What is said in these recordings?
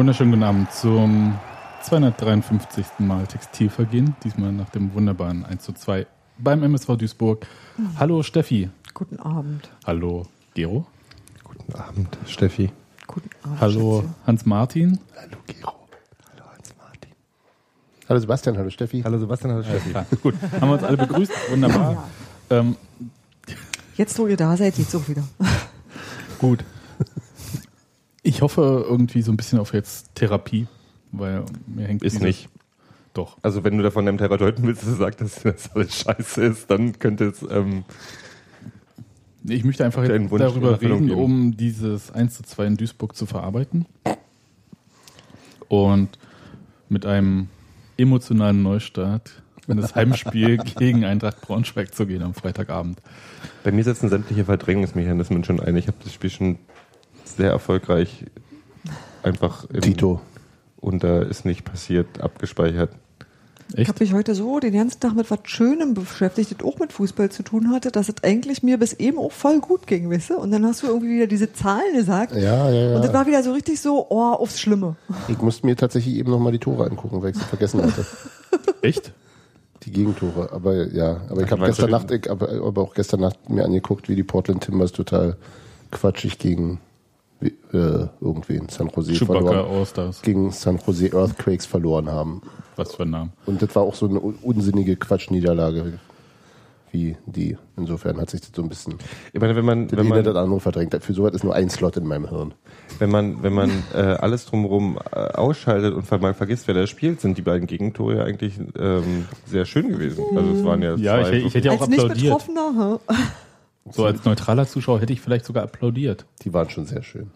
Wunderschönen guten Abend zum 253. Mal Textilvergehen. Diesmal nach dem wunderbaren 1 zu 2 beim MSV Duisburg. Mhm. Hallo Steffi. Guten Abend. Hallo Gero. Guten Abend Steffi. Guten Abend. Hallo Hans-Martin. Hallo Gero. Hallo Hans-Martin. Hallo Sebastian, hallo Steffi. Hallo Sebastian, hallo Steffi. Ja, gut, haben wir uns alle begrüßt. Wunderbar. Ja. Ähm, Jetzt, wo ihr da seid, geht's auch wieder. Gut. Ich hoffe irgendwie so ein bisschen auf jetzt Therapie, weil mir hängt Ist nicht. Doch. Also wenn du davon deinem Therapeuten willst, dass er sagt, dass das alles scheiße ist, dann könnte es... Ähm, ich möchte einfach jetzt darüber reden, geben. um dieses 1 zu 2 in Duisburg zu verarbeiten. Und mit einem emotionalen Neustart in das Heimspiel gegen Eintracht Braunschweig zu gehen am Freitagabend. Bei mir setzen sämtliche Verdrängungsmechanismen schon ein. Ich habe das Spiel schon sehr erfolgreich einfach im, Tito. Und da ist nicht passiert, abgespeichert. Echt? Ich habe mich heute so den ganzen Tag mit was Schönem beschäftigt, das auch mit Fußball zu tun hatte, dass es eigentlich mir bis eben auch voll gut ging, weißt du? Und dann hast du irgendwie wieder diese Zahlen gesagt. Ja, ja, ja. Und das war wieder so richtig so, oh, aufs Schlimme. Ich musste mir tatsächlich eben nochmal die Tore angucken, weil ich sie vergessen hatte. Echt? Die Gegentore. Aber ja, aber ich habe gestern Nacht, ich, aber, aber auch gestern Nacht mir angeguckt, wie die Portland Timbers total quatschig gegen äh, irgendwen, San Jose Chewbacca verloren, Allstars. gegen San Jose Earthquakes verloren haben. Was für ein Name. Und das war auch so eine unsinnige Quatschniederlage wie die. Insofern hat sich das so ein bisschen. Ich meine, wenn man, wenn man das andere verdrängt, für sowas ist nur ein Slot in meinem Hirn. Wenn man, wenn man äh, alles drumherum äh, ausschaltet und mal vergisst, wer da spielt, sind die beiden Gegentore ja eigentlich ähm, sehr schön gewesen. Also es waren ja, ja zwei. Ich, ich hätte ja auch als applaudiert. Nicht so als neutraler Zuschauer hätte ich vielleicht sogar applaudiert. Die waren schon sehr schön.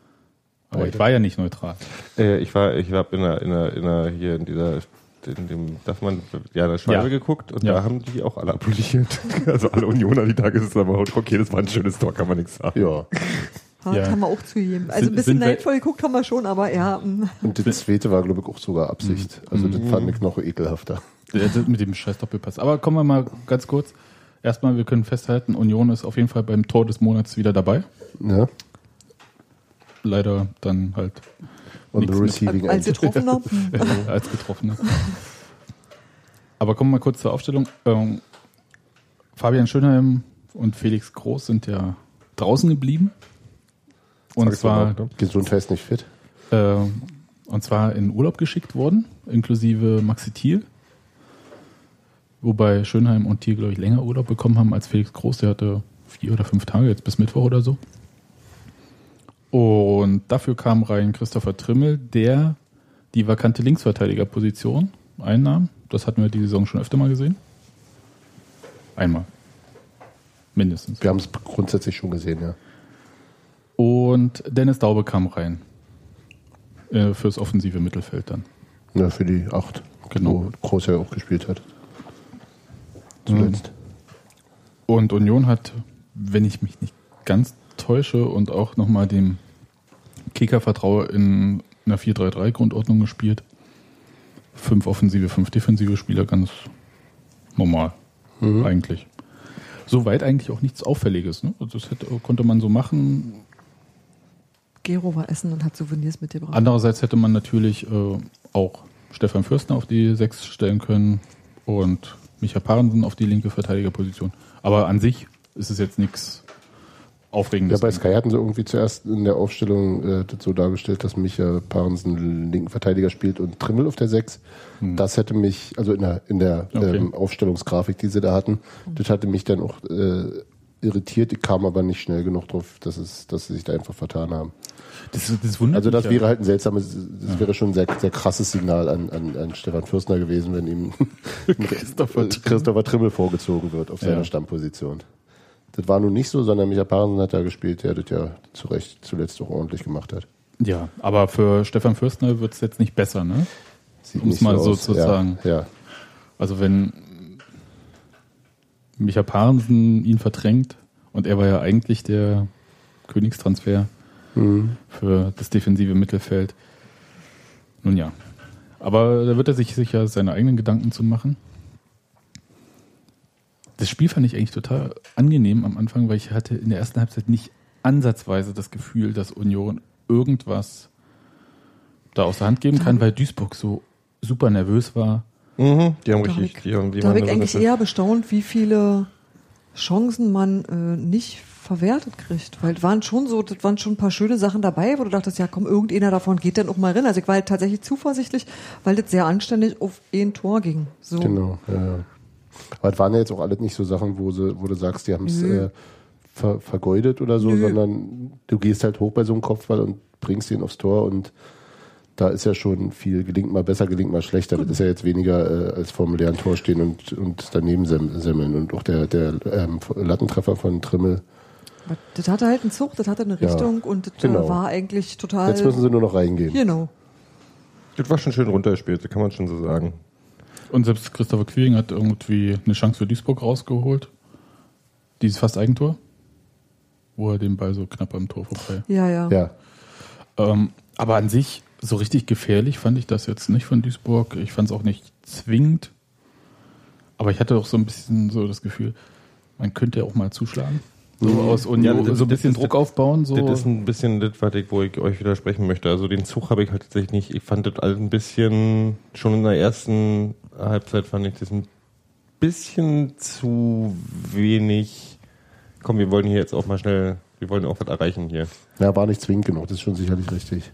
Aber ich war ja nicht neutral. Äh, ich war, ich war in einer, in einer, in einer hier in dieser in dem, darf man, ja, der Schwalbe ja. geguckt und ja. da haben die auch alle applaudiert. Also alle Unioner, die da gesessen haben, okay, das war ein schönes Tor, kann man nichts sagen. Ja. Ja, ja. Kann man auch zugeben. Also ein bisschen neidvoll geguckt haben wir schon, aber ja. Mm. Und das zweite war, glaube ich, auch sogar Absicht. Mhm. Also das mhm. fand ich noch ekelhafter. Ja, mit dem scheiß Doppelpass. Aber kommen wir mal ganz kurz. Erstmal, wir können festhalten, Union ist auf jeden Fall beim Tor des Monats wieder dabei. Ja. Leider dann halt On the receiving als Getroffener. als Getroffener. Aber kommen wir mal kurz zur Aufstellung. Ähm, Fabian Schönheim und Felix Groß sind ja draußen geblieben. Und zwar gesundheits nicht fit. Äh, und zwar in Urlaub geschickt worden, inklusive Maxi Thiel. Wobei Schönheim und Thiel, glaube ich, länger Urlaub bekommen haben als Felix Groß. Der hatte vier oder fünf Tage, jetzt bis Mittwoch oder so. Und dafür kam rein Christopher Trimmel, der die vakante Linksverteidigerposition einnahm. Das hatten wir die Saison schon öfter mal gesehen. Einmal. Mindestens. Wir haben es grundsätzlich schon gesehen, ja. Und Dennis Daube kam rein. Äh, fürs offensive Mittelfeld dann. Ja, für die acht. Genau. Wo Groß ja auch gespielt hat. Zuletzt. Und Union hat, wenn ich mich nicht ganz täusche und auch nochmal dem Kicker vertraue in einer 4-3-3-Grundordnung gespielt. Fünf offensive, fünf defensive Spieler, ganz normal. Mhm. Eigentlich. Soweit eigentlich auch nichts Auffälliges. Ne? Also das hätte, konnte man so machen. Gero war essen und hat Souvenirs mitgebracht. Andererseits hätte man natürlich äh, auch Stefan Fürstner auf die Sechs stellen können und Micha Parensen auf die linke Verteidigerposition. Aber an sich ist es jetzt nichts Aufregendes. Ja, bei Sky hatten sie irgendwie zuerst in der Aufstellung äh, so dargestellt, dass Micha Parensen linken Verteidiger spielt und Trimmel auf der 6. Hm. Das hätte mich, also in der, in der okay. ähm, Aufstellungsgrafik, die sie da hatten, das hatte mich dann auch äh, irritiert. Ich kam aber nicht schnell genug drauf, dass, es, dass sie sich da einfach vertan haben. Das, das wundert also das wäre halt ein seltsames, das ja. wäre schon ein sehr, sehr krasses Signal an, an, an Stefan Fürstner gewesen, wenn ihm Christopher, Christopher Trimmel vorgezogen wird auf seiner ja. Stammposition. Das war nun nicht so, sondern Micha Parensen hat da gespielt, der das ja zu Recht zuletzt auch ordentlich gemacht hat. Ja, aber für Stefan Fürstner wird es jetzt nicht besser, ne? Um es mal so, so zu sagen. Ja. Also wenn Micha Parensen ihn verdrängt und er war ja eigentlich der Königstransfer mhm. für das defensive Mittelfeld. Nun ja. Aber da wird er sich sicher seine eigenen Gedanken zu machen das Spiel fand ich eigentlich total angenehm am Anfang, weil ich hatte in der ersten Halbzeit nicht ansatzweise das Gefühl, dass Union irgendwas da aus der Hand geben kann, weil Duisburg so super nervös war. Mhm, die haben Da richtig, ich- die haben, die Da habe ich eigentlich eher bestaunt, wie viele Chancen man äh, nicht verwertet kriegt. Weil es waren schon so, das waren schon ein paar schöne Sachen dabei, wo du dachtest, ja komm, irgendeiner davon geht dann auch mal rein. Also ich war halt tatsächlich zuversichtlich, weil das sehr anständig auf ein Tor ging. So. Genau, ja. Aber es waren ja jetzt auch alles nicht so Sachen, wo, sie, wo du sagst, die haben es äh, ver, vergeudet oder so, Nö. sondern du gehst halt hoch bei so einem Kopfball und bringst ihn aufs Tor und da ist ja schon viel, gelingt mal besser, gelingt mal schlechter. Das ist ja jetzt weniger äh, als vor dem leeren Tor stehen und, und daneben sem- semmeln. Und auch der, der ähm, Lattentreffer von Trimmel. Aber Das hatte halt einen Zug, das hatte eine Ja, Richtung und das genau. war eigentlich total. Jetzt müssen sie nur noch reingehen. Genau. Das war schon schön runtergespielt, das kann man schon so sagen. Und selbst Christopher Quiring hat irgendwie eine Chance für Duisburg rausgeholt. Dieses fast Eigentor. Wo er den Ball so knapp am Tor vorbei. Ja, ja. Ja, Ähm, aber an sich, so richtig gefährlich fand ich das jetzt nicht von Duisburg. Ich fand es auch nicht zwingend. Aber ich hatte auch so ein bisschen so das Gefühl, man könnte ja auch mal zuschlagen. So aus Union, Ja, das- so ein das bisschen Druck aufbauen. So. Das ist ein bisschen das, was ich, wo ich euch widersprechen möchte. Also den Zug habe ich halt tatsächlich nicht. Ich fand das alles ein bisschen, schon in der ersten Halbzeit fand ich das ein bisschen zu wenig. Komm, wir wollen hier jetzt auch mal schnell, wir wollen auch was erreichen hier. ja, war nicht zwingend genug, das ist schon sicherlich richtig.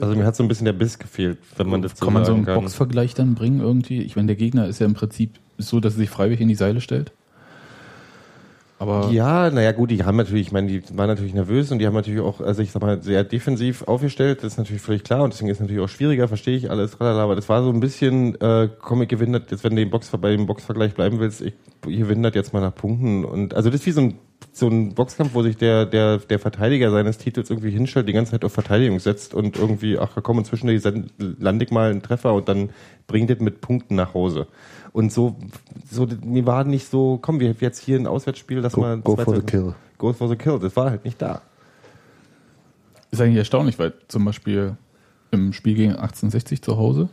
Also mir hat so ein bisschen der Biss gefehlt, wenn man das so kann man so einen kann. Boxvergleich dann bringen irgendwie? Ich meine, der Gegner ist ja im Prinzip so, dass er sich freiwillig in die Seile stellt. Aber Ja, naja gut, die haben natürlich, ich meine, die waren natürlich nervös und die haben natürlich auch, also ich sag mal, sehr defensiv aufgestellt, das ist natürlich völlig klar und deswegen ist es natürlich auch schwieriger, verstehe ich alles, tralala, aber das war so ein bisschen, äh, komm, ich gewinne das, jetzt wenn du den Box, bei dem Boxvergleich bleiben willst, ich, ich gewinne das jetzt mal nach Punkten und also das ist wie so ein, so ein Boxkampf, wo sich der, der, der Verteidiger seines Titels irgendwie hinstellt, die ganze Zeit auf Verteidigung setzt und irgendwie, ach komm, und zwischendurch lande ich mal einen Treffer und dann bringt das mit Punkten nach Hause. Und so, so, mir war nicht so, komm, wir haben jetzt hier ein Auswärtsspiel, dass Go, man go for the kill. Go for the kill. Das war halt nicht da. ist eigentlich erstaunlich, weil zum Beispiel im Spiel gegen 1860 zu Hause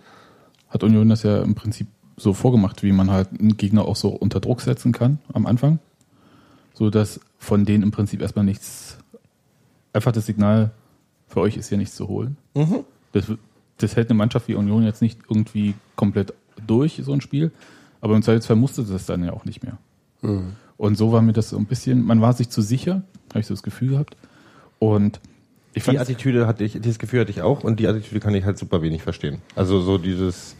hat Union das ja im Prinzip so vorgemacht, wie man halt einen Gegner auch so unter Druck setzen kann am Anfang. So dass von denen im Prinzip erstmal nichts, einfach das Signal, für euch ist hier nichts zu holen. Das, das hält eine Mannschaft wie Union jetzt nicht irgendwie komplett durch, so ein Spiel. Aber im Zweifelsfall musste das dann ja auch nicht mehr. Und so war mir das so ein bisschen, man war sich zu sicher, habe ich so das Gefühl gehabt. Und ich Die Attitüde hatte ich, dieses Gefühl hatte ich auch und die Attitüde kann ich halt super wenig verstehen. Also so dieses,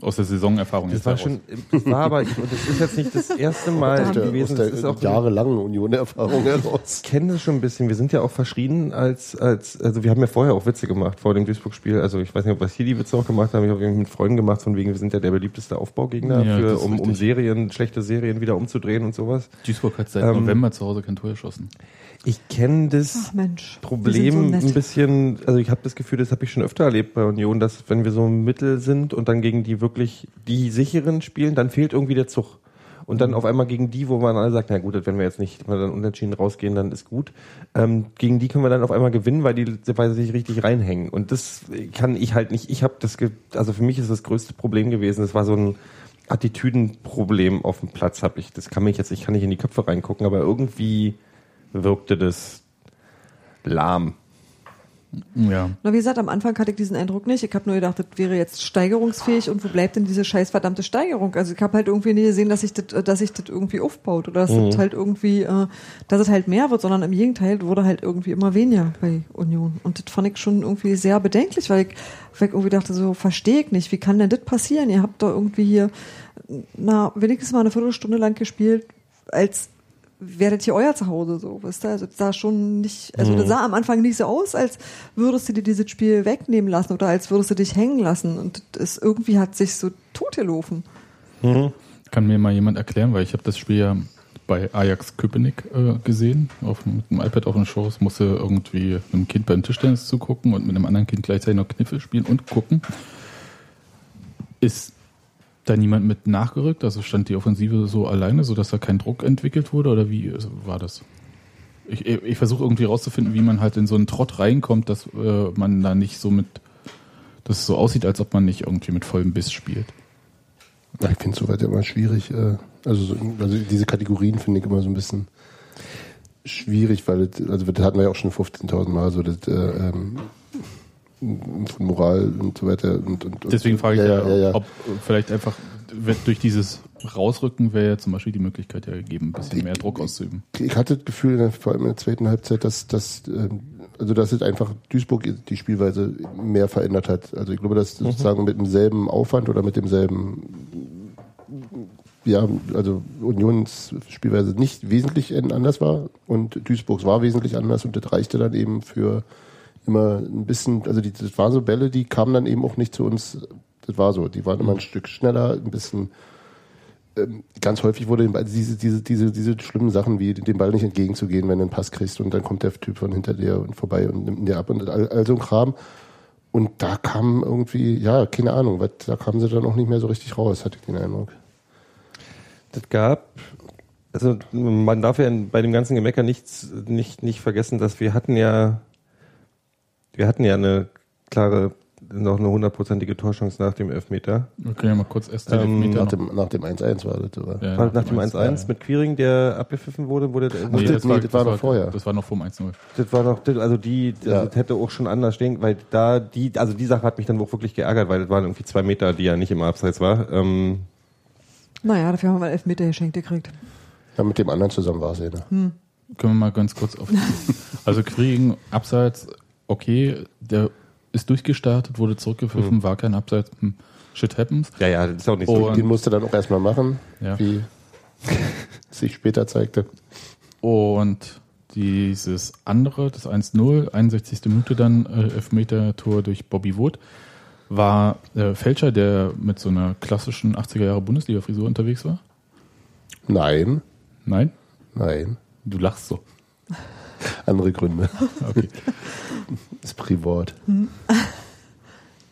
aus der Saisonerfahrung das jetzt war heraus. schon, das war aber, ich, und das ist jetzt nicht das erste Mal Aus der, gewesen, aus das der ist auch jahrelangen Union-Erfahrung heraus. Ich kenne das schon ein bisschen. Wir sind ja auch verschrien als, als, also wir haben ja vorher auch Witze gemacht vor dem Duisburg-Spiel. Also ich weiß nicht, ob was hier die Witze auch gemacht haben. Ich habe irgendwie mit Freunden gemacht, von wegen, wir sind ja der beliebteste Aufbaugegner, Ja, für, das um, um. Serien, schlechte Serien wieder umzudrehen und sowas. Duisburg hat seit Ähm, November zu Hause kein Tor geschossen. Ich kenne das. Ach. Problem so ein bisschen, also ich habe das Gefühl, das habe ich schon öfter erlebt bei Union, dass wenn wir so im Mittel sind und dann gegen die wirklich die sicheren spielen, dann fehlt irgendwie der Zug. Und dann auf einmal gegen die, wo man alle sagt, na gut, wenn wir jetzt nicht wir dann unentschieden rausgehen, dann ist gut. Ähm, gegen die können wir dann auf einmal gewinnen, weil die, weil sie sich richtig reinhängen. Und das kann ich halt nicht. Ich habe das, ge also für mich ist das größte Problem gewesen. Das war so ein Attitüdenproblem auf dem Platz. Habe ich. Das kann mich jetzt, ich kann nicht in die Köpfe reingucken, aber irgendwie wirkte das lahm. Ja. Na, wie gesagt, am Anfang hatte ich diesen Eindruck nicht. Ich habe nur gedacht, das wäre jetzt steigerungsfähig und wo bleibt denn diese scheiß verdammte Steigerung? Also ich habe halt irgendwie nie gesehen, dass sich das, dass sich das irgendwie aufbaut oder dass das halt irgendwie, äh, dass es halt mehr wird, sondern im Gegenteil wurde halt irgendwie immer weniger bei Union. Und das fand ich schon irgendwie sehr bedenklich, weil ich, weil ich irgendwie dachte, so verstehe ich nicht, wie kann denn das passieren? Ihr habt doch irgendwie hier, na, wenigstens mal eine Viertelstunde lang gespielt, als wäre das hier euer Zuhause so, weißt du? Also das sah schon nicht, also das sah am Anfang nicht so aus, als würdest du dir dieses Spiel wegnehmen lassen oder als würdest du dich hängen lassen. Und das irgendwie hat sich so totgelaufen. Kann mir mal jemand erklären, weil ich habe das Spiel ja bei Ajax Köpenick äh, gesehen, auf, mit dem iPad auf dem Schoß, musste irgendwie mit einem Kind beim Tischtennis zugucken und mit einem anderen Kind gleichzeitig noch Kniffel spielen und gucken. Ist da niemand mit nachgerückt? Also stand die Offensive so alleine, sodass da kein Druck entwickelt wurde oder wie also war das? Ich, ich versuche irgendwie rauszufinden, wie man halt in so einen Trott reinkommt, dass äh, man da nicht so mit, dass es so aussieht, als ob man nicht irgendwie mit vollem Biss spielt. Ja, ich finde es soweit immer schwierig. Äh, also, so, also diese Kategorien finde ich immer so ein bisschen schwierig, weil das, also das hatten wir ja auch schon 15.000 Mal so, das, äh, ähm, von Moral und so weiter. Und, und, Deswegen frage ich ja, ja, ja, ob vielleicht einfach durch dieses Rausrücken wäre ja zum Beispiel die Möglichkeit ja gegeben, ein bisschen mehr Druck auszuüben. Ich hatte das Gefühl, vor allem in der zweiten Halbzeit, dass, dass ähm, also dass es einfach Duisburg die Spielweise mehr verändert hat. Also ich glaube, dass mhm. sozusagen mit demselben Aufwand oder mit demselben ja, also Unions Spielweise nicht wesentlich anders war und Duisburgs war wesentlich anders und das reichte dann eben für immer ein bisschen, also die, das waren so Bälle, die kamen dann eben auch nicht zu uns, das war so, die waren immer ein Stück schneller, ein bisschen ähm, ganz häufig wurde diese, diese, diese, diese schlimmen Sachen wie dem Ball nicht entgegenzugehen, wenn du einen Pass kriegst und dann kommt der Typ von hinter dir und vorbei und nimmt ihn dir ab und all, all so ein Kram. Und da kam irgendwie, ja, keine Ahnung, was, da kamen sie dann auch nicht mehr so richtig raus, hatte ich den Eindruck. Das gab, also man darf ja bei dem ganzen Gemecker nichts, nicht, nicht vergessen, dass wir hatten ja, wir hatten ja eine klare noch eine hundertprozentige Torchance nach dem Elfmeter. Wir können ja mal kurz erst den ähm, Elfmeter. Nach dem, nach dem 1-1 war das, oder? Ja, nach, nach dem 1-1 mit Quiring, der abgepfiffen wurde, wurde der nee, das, das, war, das, war, noch vorher. Das war noch vor dem 1-0. Das war noch, also die, ja. das hätte auch schon anders stehen, weil da die, also die Sache hat mich dann auch wirklich geärgert, weil das waren irgendwie zwei Meter, die ja nicht im Abseits war. Ähm, naja, dafür haben wir Elfmeter geschenkt gekriegt. Ja, mit dem anderen zusammen war es ja. Ne? Hm. Können wir mal ganz kurz auf. also Kriegen, Abseits, okay, der ist durchgestartet, wurde zurückgepfiffen, mhm. war kein Abseits. Hm. Shit happens. Ja, ja, das ist auch nicht so. Den musste dann auch erstmal machen, ja. wie sich später zeigte. Und dieses andere, das 1-0, 61. Minute dann, äh, Elfmeter-Tor durch Bobby Wood, war äh, Fälscher, der mit so einer klassischen 80er Jahre Bundesliga-Frisur unterwegs war? Nein. Nein? Nein. Du lachst so. Andere Gründe. Okay. ist privat. Hm?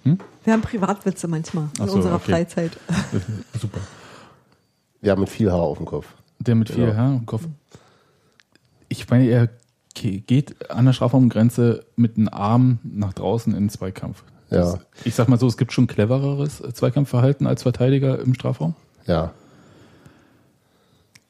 Hm? Wir haben Privatwitze manchmal in so, unserer okay. Freizeit. Super. Ja, mit viel Haar auf dem Kopf. Der mit viel ja. Haar auf dem Kopf. Ich meine, er geht an der Strafraumgrenze mit einem Arm nach draußen in den Zweikampf. Ja. Ich sag mal so, es gibt schon clevereres Zweikampfverhalten als Verteidiger im Strafraum. Ja.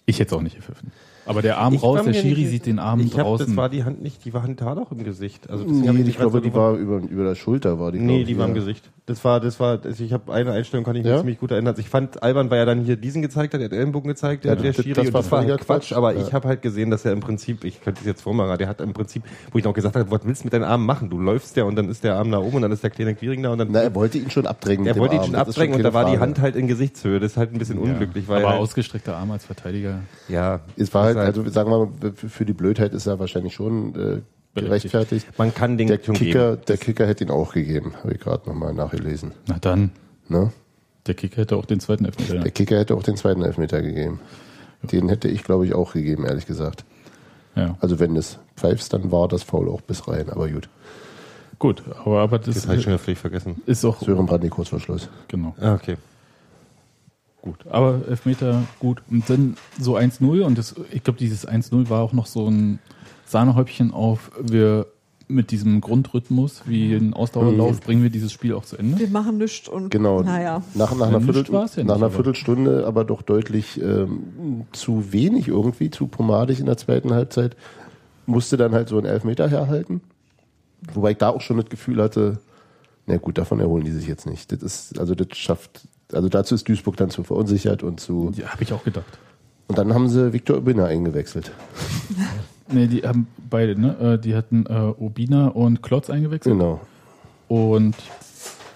Ich hätte es auch nicht gepfiffen. Aber der Arm ich raus, der Schiri sieht den Arm ich hab, draußen. Das war die Hand nicht, die Hand war doch im Gesicht. Also nee, ich, ich glaube, die war über, über der Schulter, war die. Nee, die war im Gesicht. Das war, das war, also ich habe eine Einstellung, kann ich mich ja? ziemlich gut erinnern. Also ich fand, Alban war ja dann hier diesen gezeigt hat, er hat Ellenbogen gezeigt, der, ja, der Schiri, das und das war Quatsch, Quatsch, aber ja. ich habe halt gesehen, dass er im Prinzip, ich könnte es jetzt vormachen, der hat im Prinzip, wo ich noch gesagt habe, was willst du mit deinen Armen machen? Du läufst ja und dann ist der Arm da oben und dann ist der kleine Quiring da und dann. Na, er wollte ihn schon abdrängen. Er wollte ihn schon abdrängen und da war die Hand halt in Gesichtshöhe. Das ist halt ein bisschen unglücklich, weil. Aber ausgestreckter Arm als Verteidiger. Ja. Es war halt, also sagen wir mal, für die Blödheit ist er wahrscheinlich schon, äh, gerechtfertigt. Man kann den der Kicker, der Kicker hätte ihn auch gegeben, habe ich gerade nochmal nachgelesen. Na dann. Ne? Der Kicker hätte auch den zweiten Elfmeter. Der Kicker hätte auch den zweiten Elfmeter gegeben. Den hätte ich, glaube ich, auch gegeben, ehrlich gesagt. Ja. Also wenn es pfeifst, dann war das Foul auch bis rein, aber gut. Gut, aber, aber das, das habe ich schon völlig vergessen. Ist auch. Sören Brandi kurz vor Schluss. Genau. Ah, okay. Gut, aber Elfmeter gut. Und dann so 1-0 und das, ich glaube, dieses 1-0 war auch noch so ein Sahnehäubchen auf, wir mit diesem Grundrhythmus wie ein Ausdauerlauf mhm. bringen wir dieses Spiel auch zu Ende. Wir machen nichts und genau. naja. Nach, nach, einer, Viertel, ja nach nicht, einer Viertelstunde aber doch deutlich ähm, zu wenig irgendwie, zu pomadig in der zweiten Halbzeit, musste dann halt so ein Elfmeter herhalten. Wobei ich da auch schon das Gefühl hatte, na gut, davon erholen die sich jetzt nicht. Das ist, also das schafft, also dazu ist Duisburg dann zu verunsichert und zu. Ja, habe ich auch gedacht. Und dann haben sie Viktor Ubina eingewechselt. Nee, die haben beide, ne? Äh, die hatten äh, Obina und Klotz eingewechselt. Genau. Und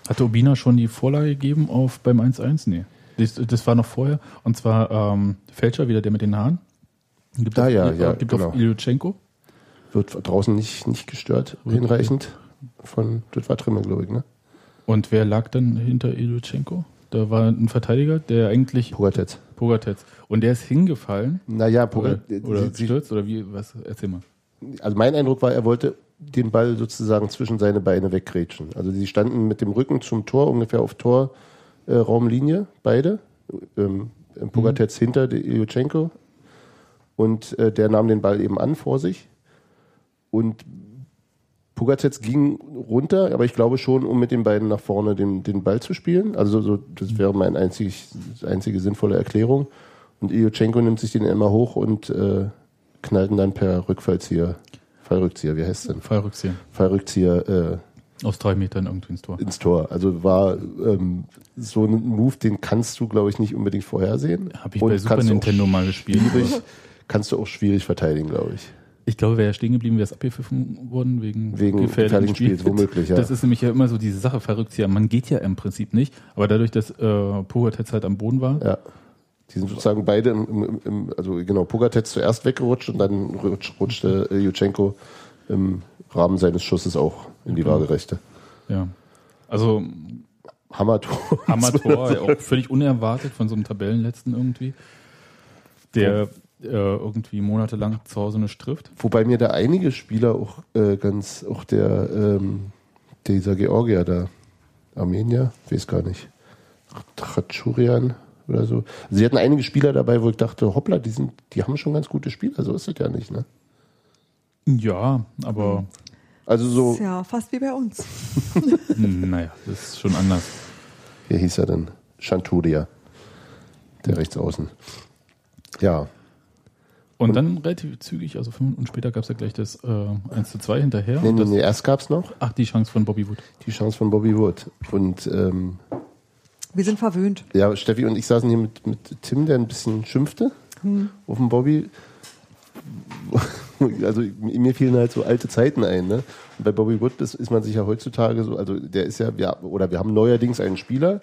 hatte Obina schon die Vorlage gegeben auf beim 1-1? Nee. Das, das, war noch vorher. Und zwar ähm, Fälscher, wieder der mit den Haaren. Gibt ah, auf, ja, ja, gibt genau. auf Ilyuchenko. Wird draußen nicht, nicht gestört, okay. hinreichend. Von, das war Trimmel, glaube ich, ne? Und wer lag dann hinter Ilyuchenko? Da war ein Verteidiger, der eigentlich. Pogatetz. Pogatetz. Und der ist hingefallen. Naja, Pogatetz. Oder, oder gestürzt oder wie, was? Erzähl mal. Also mein Eindruck war, er wollte den Ball sozusagen zwischen seine Beine weggrätschen. Also sie standen mit dem Rücken zum Tor, ungefähr auf Torraumlinie, äh, beide. Ähm, Pogatetz mhm. hinter Ilyuchenko. Und äh, der nahm den Ball eben an vor sich. Und Pugatets ging runter, aber ich glaube schon, um mit den beiden nach vorne den, den Ball zu spielen. Also so, das wäre meine einzig, einzige sinnvolle Erklärung. Und Iochenko nimmt sich den immer hoch und äh, knallt ihn dann per Rückfallzieher, Fallrückzieher, wie heißt denn? Fallrückzieher. Fallrückzieher äh, Aus drei Metern irgendwie ins Tor. ins Tor. Also war ähm, so ein Move, den kannst du, glaube ich, nicht unbedingt vorhersehen. Habe ich Und bei Super Nintendo mal gespielt. Schwierig, kannst du auch schwierig verteidigen, glaube ich. Ich glaube, wäre er stehen geblieben, wäre es abgepfiffen worden wegen, Wegen gefährlichen Spiels, womöglich, ja. Das ist nämlich ja immer so diese Sache, verrückt ja. Man geht ja im Prinzip nicht, aber dadurch, dass äh, Pogatetz halt am Boden war, Ja. Die sind sozusagen beide im, im, im also genau, Pogatetz zuerst weggerutscht und dann rutsch, rutschte äh, Jutschenko im Rahmen seines Schusses auch in die Genau. Waagerechte. ja. Also Hammertor. Hammertor, ja, auch völlig unerwartet von so einem Tabellenletzten irgendwie, der äh, irgendwie monatelang zu Hause nicht trifft. Wobei mir da einige Spieler auch äh, ganz, auch der, ähm, dieser Georgier da, Armenier, weiß gar nicht, Tratschurian oder so. Also sie hatten einige Spieler dabei, wo ich dachte, hoppla, die sind, die haben schon ganz gute Spieler, so ist es ja nicht, ne? Ja, aber Also so, Ist ja fast wie bei uns. naja, das ist schon anders. wie hieß er denn? Chanturia, der Rechtsaußen. Ja, Und, dann relativ zügig, also fünf Minuten später gab es ja gleich das äh, 1 zu 2 hinterher. nee, Und nee, das, nee, erst gab's noch Ach, die Chance von Bobby Wood. die Chance von Bobby Wood. Und ähm, Wir sind verwöhnt. Ja, Steffi und ich saßen hier mit, mit Tim, der ein bisschen schimpfte auf dem Bobby. Also mir fielen halt so alte Zeiten ein. Ne? Und bei Bobby Wood ist, ist man sich ja heutzutage so, also der ist ja, ja, oder wir haben neuerdings einen Spieler,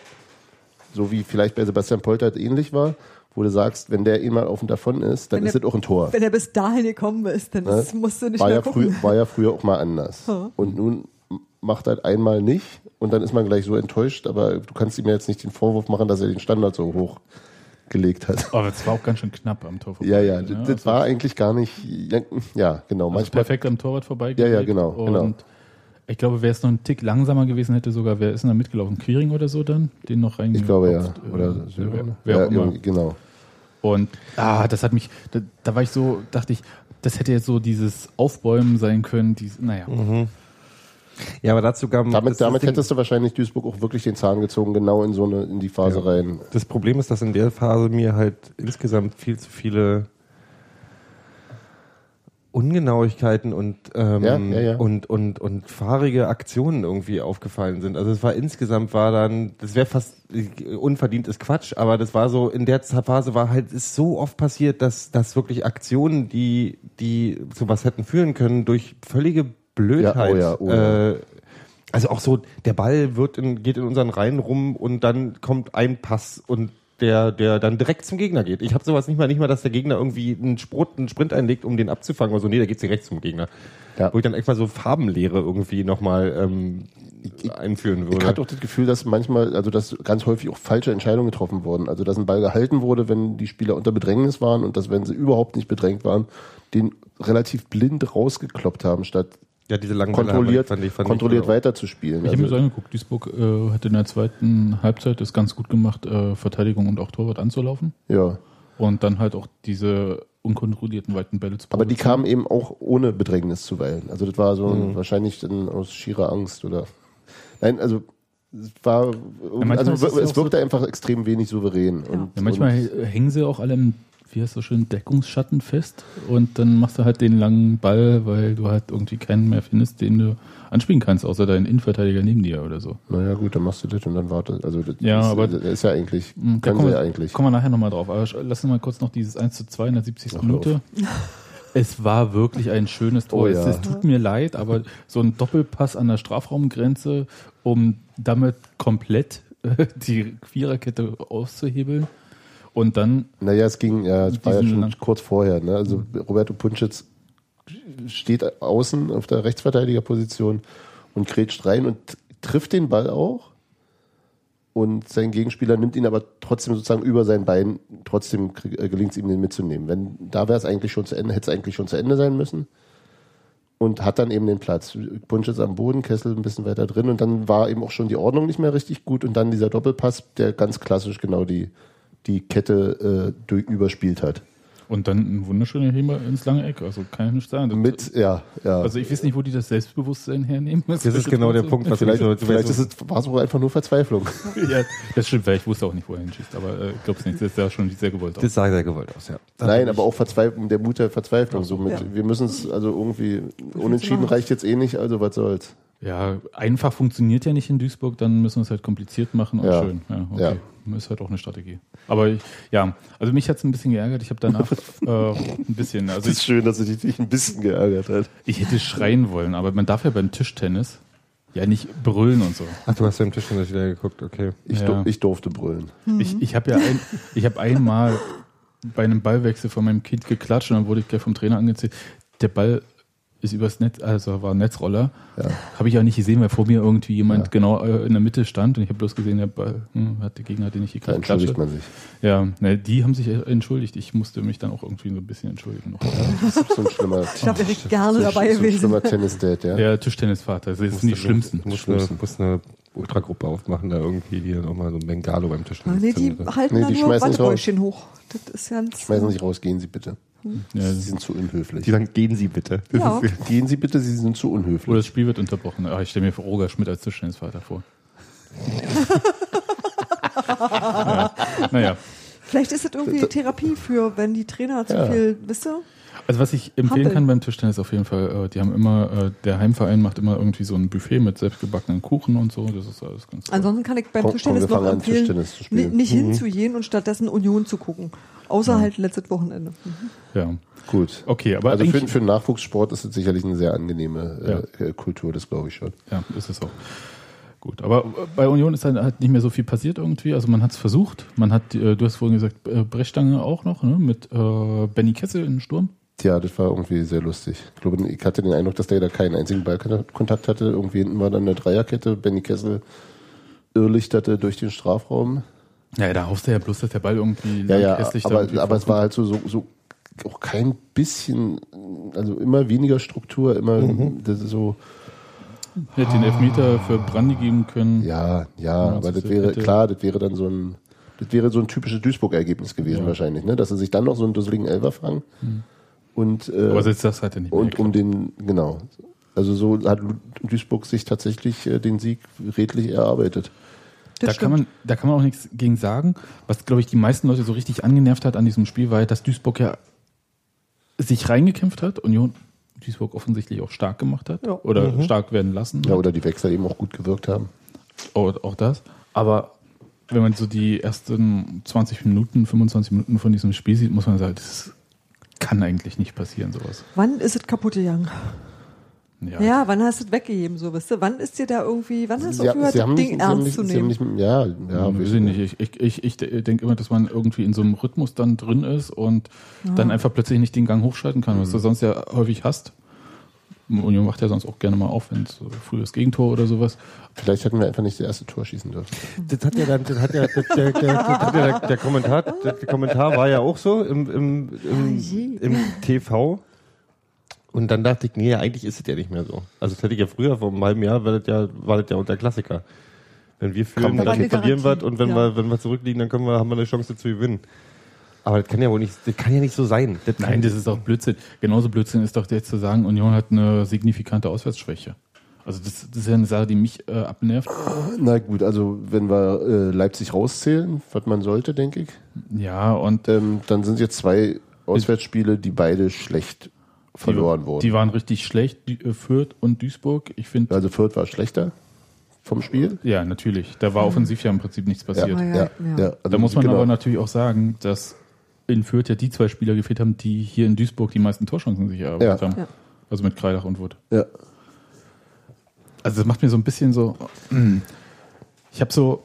so wie vielleicht bei Sebastian Poltert ähnlich war, wo du sagst, wenn der eh mal auf und davon ist, dann Wenn ist der- es auch ein Tor. Wenn er bis dahin gekommen ist, dann Ne? ist, musst du nicht war, mehr ja gucken. früh, war ja früher auch mal anders. Ja. Und nun macht er einmal nicht und dann ist man gleich so enttäuscht, aber du kannst ihm jetzt nicht den Vorwurf machen, dass er den Standard so hoch gelegt hat. Aber es war auch ganz schön knapp am Tor vorbei. Ja, ja, das, das also, war eigentlich gar nicht, ja, genau. also Manchmal, perfekt am Torwart vorbei. Ja, ja, genau, Und genau. Ich glaube, wäre es noch ein Tick langsamer gewesen hätte, sogar, wer ist denn da mitgelaufen? Quiring oder so dann? Den noch rein. ich glaube ja. Oder äh, wer, ja, auch immer. irgendwie, genau. Und ah, das hat mich, da, da war ich so, dachte ich, das hätte jetzt so dieses Aufbäumen sein können, dieses, naja. Ja, aber dazu gab Damit, damit hättest du wahrscheinlich Duisburg auch wirklich den Zahn gezogen, genau in so eine, in die Phase Ja. rein. das Problem ist, dass in der Phase mir halt insgesamt viel zu viele Ungenauigkeiten und, ähm, Ja, ja, ja. und und und fahrige Aktionen irgendwie aufgefallen sind. Also es war insgesamt war dann, das wäre fast unverdient ist Quatsch, aber das war so in der Phase war halt ist so oft passiert, dass dass wirklich Aktionen, die die zu was hätten führen können, durch völlige Blödheit. Ja, oh ja, oh. Äh, also auch so, der Ball wird in, geht in unseren Reihen rum und dann kommt ein Pass und der, der dann direkt zum Gegner geht. Ich habe sowas nicht mal, nicht mal, dass der Gegner irgendwie einen Sprint, einen Sprint einlegt, um den abzufangen oder so. Nee, der geht direkt zum Gegner. Ja. Wo ich dann echt mal so Farbenlehre irgendwie nochmal ähm, einführen Ich würde. hatte auch das Gefühl, dass manchmal, also dass ganz häufig auch falsche Entscheidungen getroffen wurden. Also dass ein Ball gehalten wurde, wenn die Spieler unter Bedrängnis waren und dass, wenn sie überhaupt nicht bedrängt waren, den relativ blind rausgekloppt haben, statt ja, diese kontrolliert, fand ich- fand ich kontrolliert auch. weiterzuspielen. Ich habe mir Also, so angeguckt, Duisburg äh, hat in der zweiten Halbzeit es ganz gut gemacht, äh, Verteidigung und auch Torwart anzulaufen. ja. Und dann halt auch diese unkontrollierten weiten Bälle zu Aber die kamen eben auch ohne Bedrängnis zuweilen. Also das war so Mhm. wahrscheinlich dann aus schierer Angst oder. Nein, also es war, manchmal also es ja es wirkte so- einfach extrem wenig souverän. Und, Ja, manchmal und, hängen sie auch alle im, wie heißt das schön, Deckungsschatten fest und dann machst du halt den langen Ball, weil du halt irgendwie keinen mehr findest, den du anspielen kannst, außer deinen Innenverteidiger neben dir oder so. naja, gut, dann machst du das und dann wartet. Also das Ja, ist, aber- das ist ja eigentlich, Hm, Da können kommen wir, ja eigentlich. kommen wir nachher nochmal drauf. Aber lass uns mal kurz noch dieses 1 zu 2 in der 70. Ach, Minute. Es war wirklich ein schönes Tor. Oh es, ja. es tut mir leid, aber so ein Doppelpass an der Strafraumgrenze, um damit komplett die Viererkette auszuhebeln. Und dann, Naja, es ging, ja, es war ja schon kurz vorher. Ne? Also Roberto Punschitz steht außen auf der Rechtsverteidigerposition und grätscht rein und trifft den Ball auch. Und sein Gegenspieler nimmt ihn aber trotzdem sozusagen über sein Bein, trotzdem äh, gelingt es ihm, den mitzunehmen. Wenn, da wäre es eigentlich schon zu Ende, hätte es eigentlich schon zu Ende sein müssen. Und hat dann eben den Platz. Punschitz am Boden, Kessel ein bisschen weiter drin und dann war eben auch schon die Ordnung nicht mehr richtig gut und dann dieser Doppelpass, der ganz klassisch genau die, die Kette äh, durch, überspielt hat. und dann ein wunderschöner Heber ins lange Eck. Also kann ich nicht sagen. Das- Mit, ja, ja. Also ich weiß nicht, wo die das Selbstbewusstsein hernehmen. Das ist genau der Punkt, was vielleicht so, vielleicht ist es, war es wohl einfach nur Verzweiflung. ja, das stimmt, weil ich wusste auch nicht, wo er hinschießt. Aber äh, ich glaube es nicht. Das ja schon sehr gewollt. aus. das sah sehr gewollt aus, ja. Nein, aber auch Verzweiflung, der Mut der Verzweiflung. So mit, Ja. Wir müssen es, also irgendwie, unentschieden reicht jetzt eh nicht, also was soll's. Ja, einfach funktioniert ja nicht in Duisburg, dann müssen wir es halt kompliziert machen und Ja. schön. Ja, okay. Ist halt auch eine Strategie. Aber ich, ja, also mich hat es ein bisschen geärgert. Ich habe danach äh, ein bisschen, also Es ich, ist schön, dass sie dich ein bisschen geärgert hat. ich hätte schreien wollen, aber man darf ja beim Tischtennis ja nicht brüllen und so. Ach, du hast ja im Tisch nicht wieder geguckt, okay. Ich, Ja. dur- ich durfte brüllen. Ich, ich habe ja ein, ich habe einmal bei einem Ballwechsel von meinem Kind geklatscht und dann wurde ich gleich vom Trainer angezählt. Der Ball ist übers Netz, also war ein Netzroller. Ja. Habe ich auch nicht gesehen, weil vor mir irgendwie jemand Ja. genau äh, in der Mitte stand und ich habe bloß gesehen, der Ball hm, hat der Gegner hat den nicht Da gekriegt. entschuldigt Klatsche. man sich. Ja, ne, die haben sich äh, entschuldigt. Ich musste mich dann auch irgendwie so ein bisschen entschuldigen. Noch. Das ist so ein schlimmer, Ich glaube, wäre gerne so, dabei so ein gewesen. schlimmer Tennis-Dad, ja. Der Tischtennisvater, das sind die schlimmsten. Du musst eine, musst eine Ultragruppe aufmachen, da irgendwie, die dann auch mal so ein Bengalo beim Tisch Ah, nee, die halten Nee, da die nur schmeißen nicht Wattebäuschen hoch. Das ist ganz. Schmeißen Sie sich raus, gehen Sie bitte. Ja, Sie sind zu unhöflich. Die sagen, gehen Sie bitte. Ja. ist- Gehen Sie bitte, Sie sind zu Oder unhöflich. das Spiel wird unterbrochen. Ah, ich stelle mir Roger Schmidt als Tischtennisvater vor. ja. Naja. Vielleicht ist das irgendwie Therapie für, wenn die Trainer zu Ja. viel, wisst ihr? Also was ich empfehlen Hampeln. kann beim Tischtennis auf jeden Fall, äh, die haben immer, äh, der Heimverein macht immer irgendwie so ein Buffet mit selbstgebackenen Kuchen und so. Das ist alles ganz. Ansonsten kann ich beim Komm, Tischtennis noch empfehlen, Tischtennis zu ni- spielen. nicht hinzugehen und stattdessen Union zu gucken. Außer halt letztes Wochenende. Mhm. Ja. Gut. Okay, aber Also für, für den Nachwuchssport ist es sicherlich eine sehr angenehme äh, äh, Kultur, das glaube ich schon. Ja, ist es auch. Gut, aber äh, bei Union ist dann halt nicht mehr so viel passiert irgendwie. Also man hat es versucht. Man hat, äh, du hast vorhin gesagt, äh, Brechstange auch noch, ne? mit äh, Benny Kessel im Sturm. Ja, das war irgendwie sehr lustig. Ich glaube, ich hatte den Eindruck, dass der da keinen einzigen Ballkontakt hatte. Irgendwie hinten war dann eine Dreierkette. Benny Kessel irrlichterte durch den Strafraum. Ja, da hoffst du ja bloß, dass der Ball irgendwie Ja, ja, aber, irgendwie aber es war halt so, so, so auch kein bisschen, also immer weniger Struktur, immer das ist so, Hätte den Elfmeter für Brandi geben können. ja, ja, aber das wäre, hätte- klar, das wäre dann so ein, das wäre so ein typisches Duisburg-Ergebnis gewesen Ja. wahrscheinlich, ne? Dass sie sich dann noch so einen dusseligen Elfer fangen. Und, äh, Aber selbst das hat er nicht mehr und um den, genau. Also so hat Duisburg sich tatsächlich äh, den Sieg redlich erarbeitet. Das da, kann man, da kann man auch nichts gegen sagen. Was, glaube ich, die meisten Leute so richtig angenervt hat an diesem Spiel, war, dass Duisburg ja sich reingekämpft hat, Union Duisburg offensichtlich auch stark gemacht hat Ja. oder stark werden lassen. Ja, oder die Wechsel eben auch gut gewirkt haben. Auch, auch das. Aber wenn man so die ersten 20 Minuten, 25 Minuten von diesem Spiel sieht, muss man sagen, das kann eigentlich nicht passieren, sowas. Wann ist es kaputt gegangen? Ja, wann hast du es weggegeben, so wisst ihr? Wann ist dir da irgendwie, wann hast du aufgehört, das Ding ernst nicht, zu nehmen? nicht, ja, ja, Ja, weiß ich nicht. Ich, ich, ich, ich denke immer, dass man irgendwie in so einem Rhythmus dann drin ist und dann einfach plötzlich nicht den Gang hochschalten kann, was du sonst ja häufig hast. Union macht ja sonst auch gerne mal auf, wenn es so frühes Gegentor oder sowas. Vielleicht hätten wir einfach nicht das erste Tor schießen dürfen. Das hat ja dann, das hat ja, das, der, der, der, der Kommentar, der, der Kommentar war ja auch so im, im, im, im TV. Und dann dachte ich, nee, eigentlich ist es ja nicht mehr so. Also das hätte ich ja früher, vor einem halben Jahr, war das ja, war das ja unter Klassiker. Wenn wir führen, dann eine verlieren wir und wenn ja. wir, wenn wir zurückliegen, dann können wir, haben wir eine Chance zu gewinnen. Aber das kann ja wohl nicht, das kann ja nicht so sein. Das Nein, das ist auch Blödsinn. Genauso Blödsinn ist doch jetzt zu sagen, Union hat eine signifikante Auswärtsschwäche. Also das, das ist ja eine Sache, die mich äh, abnervt. Na gut, also wenn wir äh, Leipzig rauszählen, was man sollte, denke ich, Ja, und ähm, dann sind jetzt zwei Auswärtsspiele, die beide schlecht verloren die, wurden. Die waren richtig schlecht, die, äh, Fürth und Duisburg. Ich finde, also Fürth war schlechter vom Spiel. ja, natürlich. Da war offensiv ja im Prinzip nichts passiert. Ja, ja, ja. also Da muss man genau. aber natürlich auch sagen, dass in Fürth ja die zwei Spieler gefehlt haben, die hier in Duisburg die meisten Torchancen sich erarbeitet Ja. haben. Ja. Also mit Kreidach und Wood. Ja. Also das macht mir so ein bisschen so. Ich habe so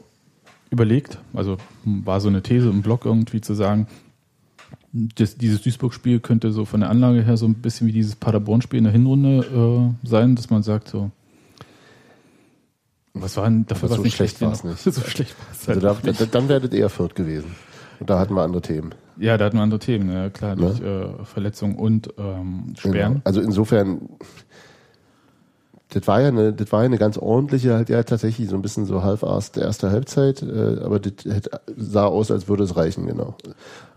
überlegt, also war so eine These im Blog irgendwie zu sagen, das, dieses Duisburg-Spiel könnte so von der Anlage her so ein bisschen wie dieses Paderborn-Spiel in der Hinrunde äh, sein, dass man sagt so. Was war denn dafür was so nicht schlecht genug? war's nicht. so schlecht war es Also halt da, nicht. da, dann wäre das eher Fürth gewesen. Und da hatten wir andere Themen. Ja, da hatten wir andere Themen, ja klar, Ne? durch äh, Verletzung und ähm, Sperren. Genau. Also insofern, das war ja eine, das war ja eine ganz ordentliche, halt ja tatsächlich so ein bisschen so half-ass der erste Halbzeit, äh, aber das sah aus, als würde es reichen, genau.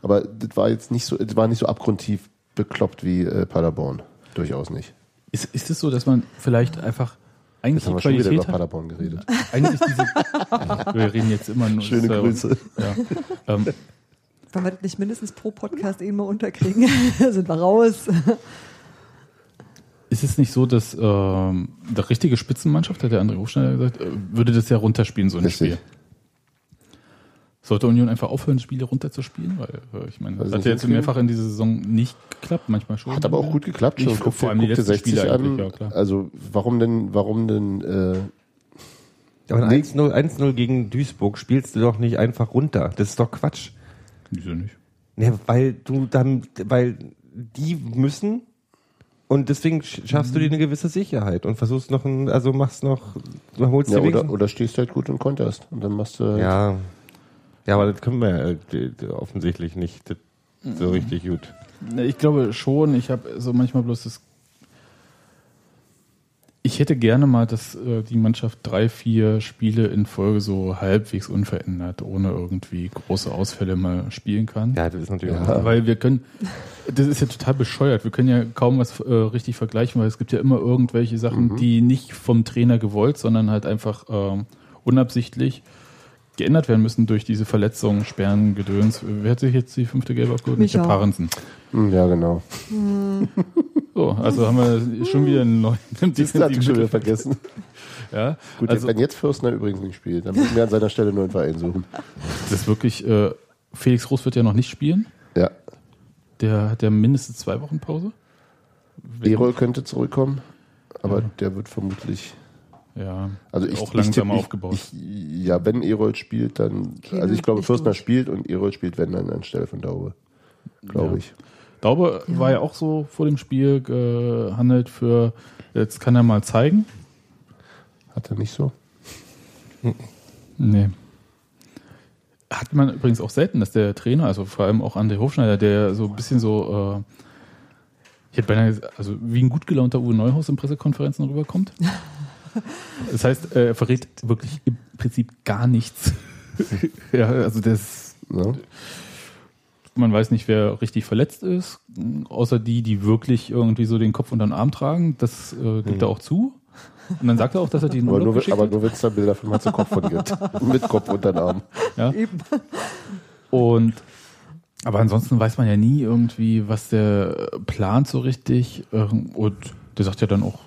Aber das war jetzt nicht so, das war nicht so abgrundtief bekloppt wie äh, Paderborn. Durchaus nicht. Ist, ist es so, dass man vielleicht einfach eigentlich Jetzt haben wir schon wieder über? Paderborn geredet. Eigentlich diese, wir reden jetzt immer nur. Schöne Grüße. Ja. Ähm, Wenn wir das nicht mindestens pro Podcast mal unterkriegen, sind wir raus. ist es nicht so, dass ähm, der richtige Spitzenmannschaft, hat der André Hofschneider gesagt, äh, würde das ja runterspielen, so ein Richtig. Spiel? Sollte Union einfach aufhören, Spiele runterzuspielen? Weil, äh, ich meine, das hat ja jetzt mehrfach in dieser Saison nicht geklappt, manchmal schon. Hat aber auch gut geklappt. Ich- Schon. Guck, vor allem die guck dir letzten 60 Spiele an. eigentlich, ja, klar. Also warum denn, warum denn äh, Aber ein Nee. 1-0 1-0 gegen Duisburg spielst du doch nicht einfach runter. Das ist doch Quatsch. Wieso nicht? Ne, weil du dann, weil die müssen und deswegen sch- schaffst du dir eine gewisse Sicherheit und versuchst noch ein, also machst noch, du holst ja, dir oder, oder stehst halt gut und konterst. Und dann machst du ja, ja, aber das können wir ja, äh, offensichtlich nicht so richtig gut. Ne, Ich glaube schon, ich habe so manchmal bloß das. Ich hätte gerne mal, dass äh, die Mannschaft drei, vier Spiele in Folge so halbwegs unverändert, ohne irgendwie große Ausfälle mal spielen kann. Ja, das ist natürlich Ja. auch- Weil wir können, das ist ja total bescheuert. Wir können ja kaum was äh, richtig vergleichen, weil es gibt ja immer irgendwelche Sachen, die nicht vom Trainer gewollt, sondern halt einfach ähm, unabsichtlich geändert werden müssen durch diese Verletzungen, Sperren, Gedöns. Wer hat sich jetzt die fünfte Gelbe abgeholt? Micha. Parensen. Hm, Ja, genau. So, also haben wir schon wieder einen neuen Das hatte ich schon wieder vergessen. Ja, Gut, also wenn jetzt Fürstner übrigens nicht spielt, dann müssen wir an seiner Stelle einen neuen Verein suchen. das ist wirklich, äh, Felix Groß wird ja noch nicht spielen. Ja. Der hat ja mindestens zwei Wochen Pause. Erol könnte zurückkommen, aber Ja. der wird vermutlich. Ja, Also ich, auch langsam ich, tipp- aufgebaut. Ich, ich, ja, wenn Erol spielt, dann. Also ich glaube, Fürstner spielt und Erol spielt, wenn dann anstelle von Daube. Glaube Ja. ich. Daube Ja. war ja auch so vor dem Spiel gehandelt für, jetzt kann er mal zeigen. Hat er nicht so? Nee. Hat man übrigens auch selten, dass der Trainer, also vor allem auch André Hofschneider, der so ein bisschen so, äh, ich hätte beinahe gesagt, also wie ein gut gelaunter Uwe Neuhaus in Pressekonferenzen rüberkommt. Das heißt, äh, er verrät wirklich im Prinzip gar nichts. ja, also das, Ne? Man weiß nicht, wer richtig verletzt ist, außer die, die wirklich irgendwie so den Kopf unter den Arm tragen. Das äh, gibt er auch zu. Und dann sagt er auch, dass er die Aber nur, aber nur wenn es da Bilder von Matze Kopf von gibt. Mit Kopf unter den Arm. Ja. Eben. Und aber ansonsten weiß man ja nie irgendwie, was der plant so richtig. Ähm, Und der sagt ja dann auch,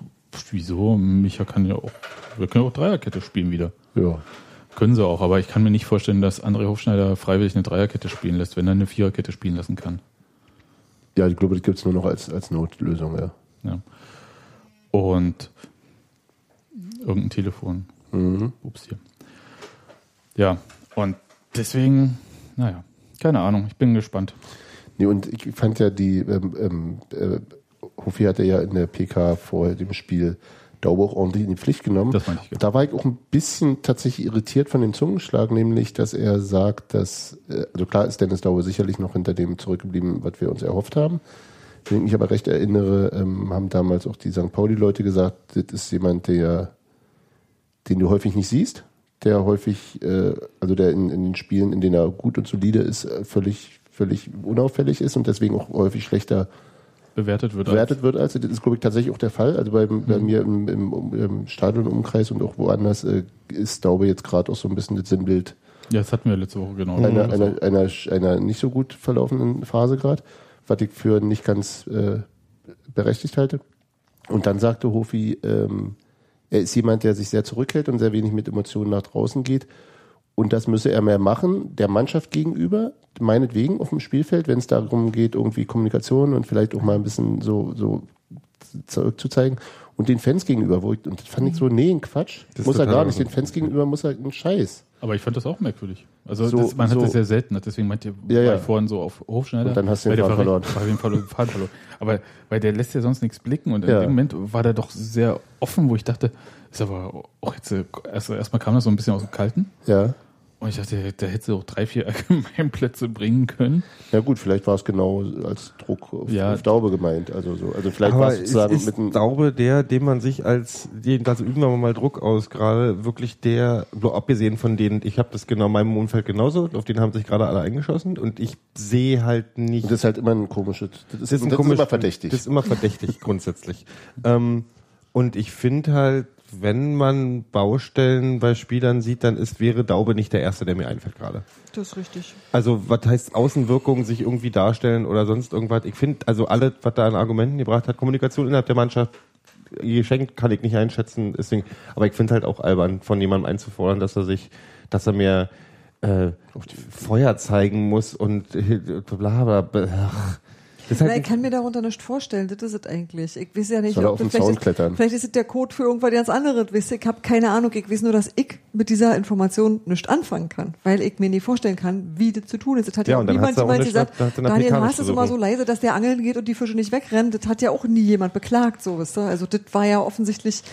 wieso? Micha kann ja auch, wir können ja auch Dreierkette spielen wieder. Ja. Können sie auch, aber ich kann mir nicht vorstellen, dass André Hofschneider freiwillig eine Dreierkette spielen lässt, wenn er eine Viererkette spielen lassen kann. Ja, ich glaube, das gibt es nur noch als, als Notlösung, ja. Ja. Und irgendein Telefon. Mhm. Ups hier. Ja, und deswegen, naja, keine Ahnung, ich bin gespannt. Nee, und ich fand ja die, ähm, ähm, äh, Hofi hatte ja in der PK vor dem Spiel Daube auch ordentlich in die Pflicht genommen. Das ich. Und da war ich auch ein bisschen tatsächlich irritiert von dem Zungenschlag, nämlich, dass er sagt, dass, äh, also klar ist Dennis Daube sicherlich noch hinter dem zurückgeblieben, was wir uns erhofft haben. Wenn ich mich aber recht erinnere, ähm, haben damals auch die St. Pauli-Leute gesagt, das ist jemand, der, den du häufig nicht siehst, der häufig, äh, also der in, in den Spielen, in denen er gut und solide ist, äh, völlig, völlig unauffällig ist und deswegen auch häufig schlechter Bewertet wird. bewertet wird als. Das ist, glaube ich, tatsächlich auch der Fall. Also bei, bei Mhm. mir im, im, im Stadionumkreis und auch woanders äh, ist Daube jetzt gerade auch so ein bisschen das Sinnbild als, ja, das hatten wir letzte Woche genau. einer, Also, einer, einer, einer nicht so gut verlaufenden Phase gerade, was ich für nicht ganz äh, berechtigt halte. Und dann sagte Hofi, ähm, er ist jemand, der sich sehr zurückhält und sehr wenig mit Emotionen nach draußen geht. Und das müsse er mehr machen, der Mannschaft gegenüber, meinetwegen auf dem Spielfeld, wenn es darum geht, irgendwie Kommunikation und vielleicht auch mal ein bisschen so, so zurückzuzeigen. Und den Fans gegenüber, wo ich, und das fand ich so, nee, ein Quatsch. Das muss er gar nicht. Den Fans gegenüber muss er ein Scheiß. aber ich fand das auch merkwürdig. Also So- das, man hat so- das sehr selten, deswegen meint ihr Ja, ja. vorhin so auf Hofschneider. Und dann hast du den der Faden verloren. den Fall- Faden verloren. Aber weil der lässt ja sonst nichts blicken und in Ja. dem Moment war der doch sehr offen, wo ich dachte, ist aber auch jetzt erst erstmal kam das so ein bisschen aus dem Kalten Ja. Und ich dachte, da hätte sie auch drei, vier Allgemeinplätze bringen können. Ja gut, vielleicht war es genau als Druck auf, Ja. auf Daube gemeint. Also so, also vielleicht war es ist, sozusagen ist mit einem Daube der, dem man sich als, den, da üben wir mal Druck aus, gerade wirklich der, abgesehen von denen, ich habe das genau in meinem Umfeld genauso, auf den haben sich gerade alle eingeschossen und ich sehe halt nicht. und das ist halt immer ein komisches. Das ist, Das und das ist immer verdächtig. Das ist immer verdächtig grundsätzlich. ähm, und ich finde halt, wenn man Baustellen bei Spielern sieht, dann ist, wäre Daube nicht der Erste, der mir einfällt gerade. Das ist richtig. Also, was heißt Außenwirkung, sich irgendwie darstellen oder sonst irgendwas? Ich finde, also alles, was da an Argumenten gebracht hat, Kommunikation innerhalb der Mannschaft, geschenkt kann ich nicht einschätzen. Deswegen, aber ich finde halt auch albern, von jemandem einzufordern, dass er sich, dass er mir äh, Feuer zeigen muss und bla bla bla. Das halt Na, ich kann mir darunter nicht vorstellen, das ist es eigentlich. Ich weiß ja nicht, Soll ob auf vielleicht, ist, vielleicht ist es der Code für irgendwas ganz anderes. Weißt, ich habe keine Ahnung. Ich weiß nur, dass ich mit dieser Information nicht anfangen kann, weil ich mir nicht vorstellen kann, wie das zu tun ist. Das hat ja, ja auch niemand jemand gesagt, Daniel Haas ist immer so leise, dass der angeln geht und die Fische nicht wegrennen. Das hat ja auch nie jemand beklagt, so weißt du? Also das war ja offensichtlich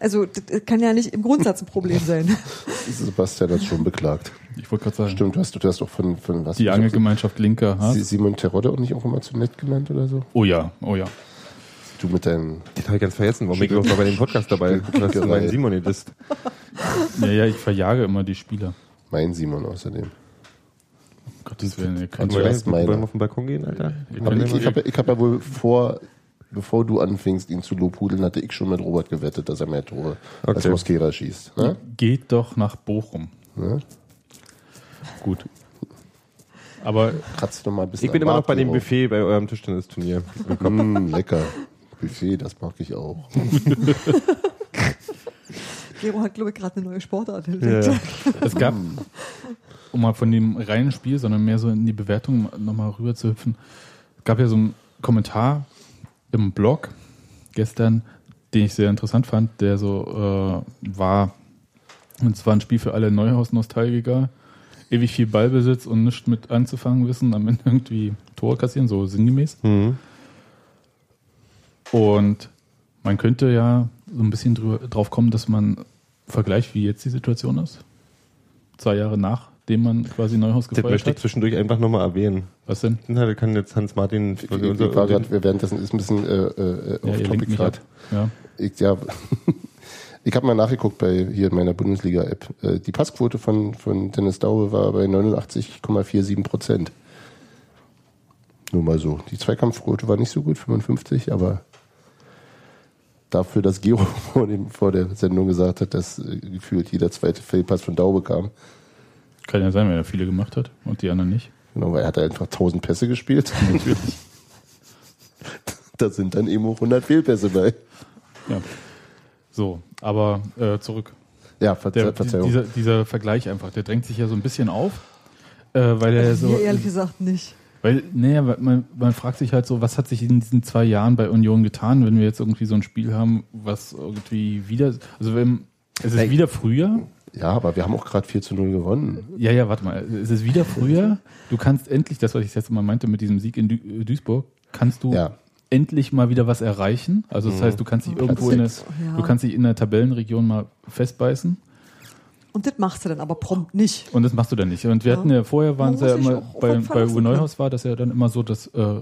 also das kann ja nicht im Grundsatz ein Problem sein. Sebastian hat schon beklagt. Ich wollte gerade sagen. Stimmt, du hast, du hast auch von, von was? Die Angelgemeinschaft Linker hast. Simon Terodde auch nicht auch immer zu nett genannt oder so? Oh ja, oh ja. Du mit deinem. Den habe ich ganz vergessen, warum ich auch bei dem Podcast dabei dass du meinen Simon nicht bist. Ja, ja, ich verjage immer die Spieler. Mein Simon außerdem. Gottes Willen, ihr könnt Wollen wir auf den Balkon gehen, Alter? Ich, ich habe ich hab ja wohl vor bevor du anfingst, ihn zu lobhudeln, hatte ich schon mit Robert gewettet, dass er mehr Tore okay. als Mosquera schießt. Ne? Geht doch nach Bochum. Ne? Gut. Aber Kratzt noch mal ein bisschen ich bin immer noch bei dem Buffet bei eurem Tischtennisturnier. mm, lecker. Buffet, das mag ich auch. Gero hat, glaube ich, gerade eine neue Sportart entdeckt. Ja. Es gab, um mal von dem reinen Spiel, sondern mehr so in die Bewertung nochmal rüber zu hüpfen, gab ja so einen Kommentar im Blog gestern, den ich sehr interessant fand, der so äh, war, und zwar ein Spiel für alle Neuhaus-Nostalgiker, ewig viel Ballbesitz und nichts mit anzufangen wissen, am Ende irgendwie Tore kassieren, so sinngemäß. Mhm. Und man könnte ja so ein bisschen drüber, drauf kommen, dass man vergleicht, wie jetzt die Situation ist. Zwei Jahre nach den man quasi Neuhaus gefeuert das möchte ich zwischendurch einfach nochmal erwähnen. Was denn? Na, kann jetzt Hans Martin. Ich, ich, ich war grad, wir währenddessen ist ein bisschen äh, äh, auf ja, Topic gerade. Ja. Ich, ja, ich habe mal nachgeguckt bei hier in meiner Bundesliga-App. Äh, die Passquote von, von Dennis Daube war bei 89,47 Prozent. Nur mal so. Die Zweikampfquote war nicht so gut, 55, aber dafür, dass Gero vor, dem, vor der Sendung gesagt hat, dass äh, gefühlt jeder zweite Fehlpass von Daube kam, kann ja sein, wenn er viele gemacht hat und die anderen nicht. Genau, weil er hat einfach 1000 Pässe gespielt. Natürlich. da sind dann eben auch 100 Fehlpässe bei. Ja. So, aber äh, zurück. Ja, Ver der, Verzeihung. Dieser, dieser Vergleich einfach, der drängt sich ja so ein bisschen auf, äh, weil er also so. Mir ehrlich gesagt nicht. Weil, naja, man, man fragt sich halt so, was hat sich in diesen zwei Jahren bei Union getan, wenn wir jetzt irgendwie so ein Spiel haben, was irgendwie wieder, also wenn, es ist wieder früher, ja, aber wir haben auch gerade 4 zu 0 gewonnen. Ja, ja, warte mal. Es ist wieder früher. Du kannst endlich, das, was ich jetzt mal meinte mit diesem Sieg in Dü Duisburg, kannst du ja. endlich mal wieder was erreichen. Also das mhm. heißt, du kannst dich irgendwo in eine, ja. du kannst dich in der Tabellenregion mal festbeißen. Und das machst du dann aber prompt nicht. Und das machst du dann nicht. Und wir ja. hatten ja vorher waren es ja immer bei, bei Uwe Neuhaus war das ja dann immer so, dass äh,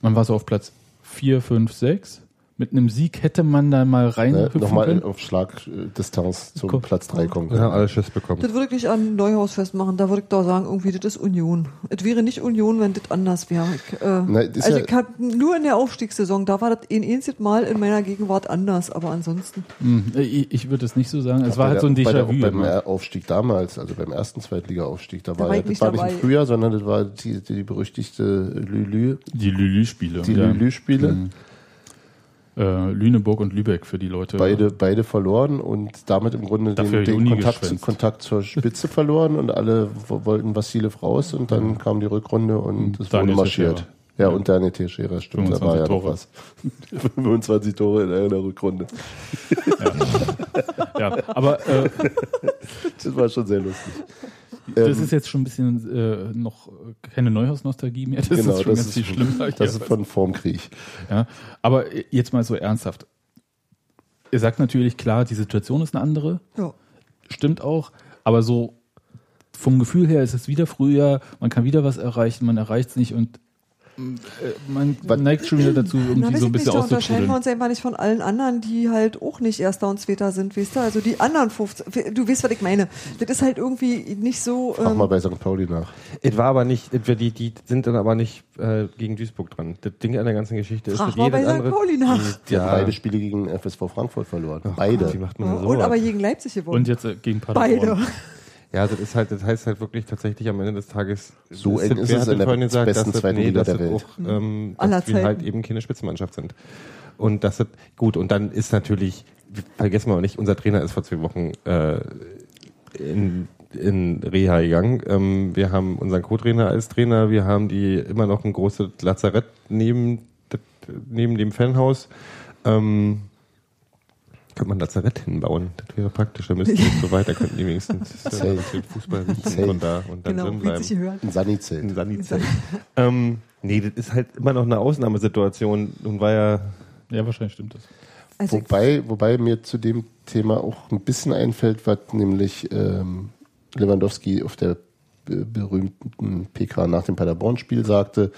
man war so auf Platz 4, 5, 6 mit einem Sieg hätte man da mal rein ne, Nochmal auf Schlagdistanz zum Komm. Platz 3 kommen. Ja, alles Schiss bekommen. Das würde ich an Neuhaus festmachen. Da würde ich da sagen, irgendwie, das ist Union. Es wäre nicht Union, wenn das anders wäre. Ich, äh, Nein, also ja ich hab nur in der Aufstiegssaison, da war das ein einziges Mal in meiner Gegenwart anders, aber ansonsten. Hm, ich, ich würde es nicht so sagen. Es war halt so ein Déjà-vu. Beim Aufstieg damals, also beim ersten Zweitliga-Aufstieg, da, da, war, ja, das war nicht im Frühjahr, sondern das war die, die berüchtigte Lülü. Die Lülü-Spiele. Die Lülü-Spiele. Mhm äh, Lüneburg und Lübeck für die Leute. Beide, beide verloren und damit im Grunde den, den Kontakt, Kontakt, zur Spitze verloren und alle wollten Vassilev raus und dann kam die Rückrunde und es wurde marschiert. Ja, und Daniel Teixeira, stimmt, da war ja Tore. was. 25 Tore in einer Rückrunde. Ja, ja aber äh, das war schon sehr lustig. Das ähm, ist jetzt schon ein bisschen äh, noch keine Neuhaus-Nostalgie mehr. Das genau, ist schon das ganz ist, schlimm. Das ist von Formkrieg. Ja, aber jetzt mal so ernsthaft. Ihr sagt natürlich, klar, die Situation ist eine andere. Ja. Stimmt auch. Aber so vom Gefühl her ist es wieder früher, man kann wieder was erreichen, man erreicht es nicht und man Was? neigt schon wieder dazu, irgendwie Na, so ein bisschen Da unterscheiden wir uns einfach nicht von allen anderen, die halt auch nicht Erster und Zweiter sind, weißt du? Also die anderen 15, du weißt, was ich meine. Das ist halt irgendwie nicht so... Frag ähm, mal bei St. Pauli nach. Es war aber nicht, die, die sind dann aber nicht äh, gegen Duisburg dran. Das Ding an der ganzen Geschichte Frag ist, mal bei St. Pauli nach. Die ja. beide Spiele gegen FSV Frankfurt verloren. Ach, beide. Gott, ja, und aber gegen Leipzig gewonnen. Und jetzt äh, gegen Paderborn. Beide. Ja, das ist halt, das heißt halt wirklich tatsächlich am Ende des Tages. So eng ist es in der gesagt, besten zweiten Liga der Welt. Auch, ähm, dass wir halt eben keine Spitzenmannschaft sind. Und das ist gut. Und dann ist natürlich, vergessen wir auch nicht, unser Trainer ist vor zwei Wochen äh, in, in Reha gegangen. Ähm, wir haben unseren Co-Trainer als Trainer, wir haben die immer noch ein großes Lazarett neben, neben dem Fanhaus. Ähm, könnte man Lazarett hinbauen. Das wäre praktisch. Dann müssten wir so weiter, könnten die wenigstens äh, Fußball und da und dann Genau, drin bleiben. Ein Sani-Zelt. Ein Sani-Zelt. ähm, nee, das ist halt immer noch eine Ausnahmesituation und war ja Ja, wahrscheinlich stimmt das. Also, Wobei, wobei mir zu dem Thema auch ein bisschen einfällt, was nämlich ähm, Lewandowski auf der be- berühmten PK nach dem Paderborn-Spiel sagte,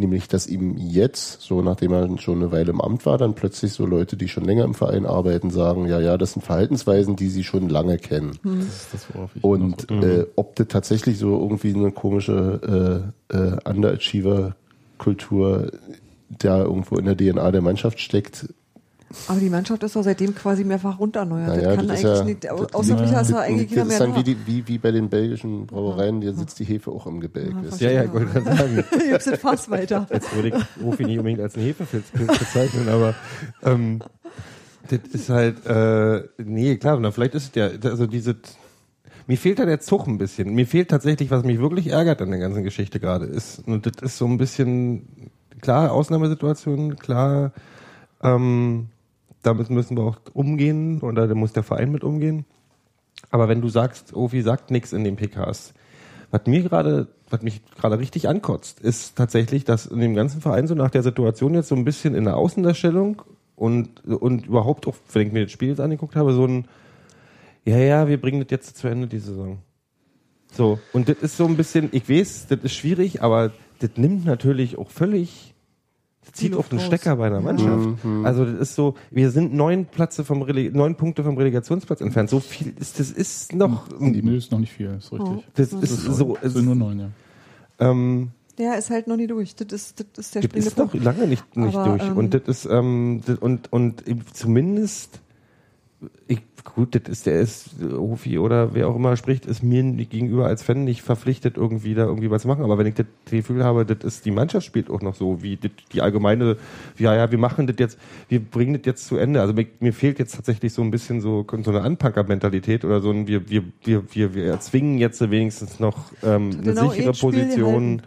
nämlich, dass ihm jetzt, so nachdem er schon eine Weile im Amt war, dann plötzlich so Leute, die schon länger im Verein arbeiten, sagen, ja, ja, das sind Verhaltensweisen, die sie schon lange kennen. Das ist das, worauf ich Und noch- äh, ob das tatsächlich so irgendwie eine komische äh, äh, Underachiever-Kultur da irgendwo in der DNA der Mannschaft steckt, aber die Mannschaft ist doch seitdem quasi mehrfach runterneuert. Naja, das kann das eigentlich ja- nicht, das- außer Ja. Micha ist da Das eigentlich keiner ist mehr dann da. wie, die, wie, wie bei den belgischen Brauereien, da sitzt die Hefe auch im Gebälk. Ja, Ja, ich wollte gerade sagen, Gibt's das Fass weiter. jetzt würde ich Rufi nicht unbedingt als einen Hefepilz bezeichnen, aber ähm, das ist halt, äh, nee, klar, dann vielleicht ist es ja, also diese, mir fehlt da der Zug ein bisschen. Mir fehlt tatsächlich, was mich wirklich ärgert an der ganzen Geschichte gerade ist, und das ist so ein bisschen, klar, Ausnahmesituation, klar, ähm, damit müssen wir auch umgehen, oder da muss der Verein mit umgehen. Aber wenn du sagst, Ofi sagt nichts in den PKs, was mir gerade, was mich gerade richtig ankotzt, ist tatsächlich, dass in dem ganzen Verein so nach der Situation jetzt so ein bisschen in der Außendarstellung und, und überhaupt auch, wenn ich mir das Spiel jetzt angeguckt habe, so ein, ja, ja, wir bringen das jetzt zu Ende, die Saison. So, und das ist so ein bisschen, ich weiß, das ist schwierig, aber das nimmt natürlich auch völlig, zieht auf den raus. Stecker bei einer Mannschaft. Also das ist so, wir sind neun Plätze vom Rele neun Punkte vom Relegationsplatz entfernt. So viel ist, das ist noch, Nö, ist noch nicht viel, ist richtig. das ist so, Es sind nur neun, ja. ähm, Der ist halt noch nie durch. Das ist, das ist der das springende ist noch lange nicht, nicht Aber, durch. ähm, und das ist, ähm, das, und, und zumindest, ich, gut, das ist, der ist, Hofi oder wer auch immer spricht, ist mir gegenüber als Fan nicht verpflichtet, irgendwie da irgendwie was zu machen. Aber wenn ich das Gefühl habe, das ist, die Mannschaft spielt auch noch so, wie das, die allgemeine, ja, ja, wir machen das jetzt, wir bringen das jetzt zu Ende. Also mir, mir fehlt jetzt tatsächlich so ein bisschen so, so eine Anpacker-Mentalität oder so ein, wir, wir, wir, wir, wir erzwingen jetzt wenigstens noch, ähm, eine Genau, sichere Position,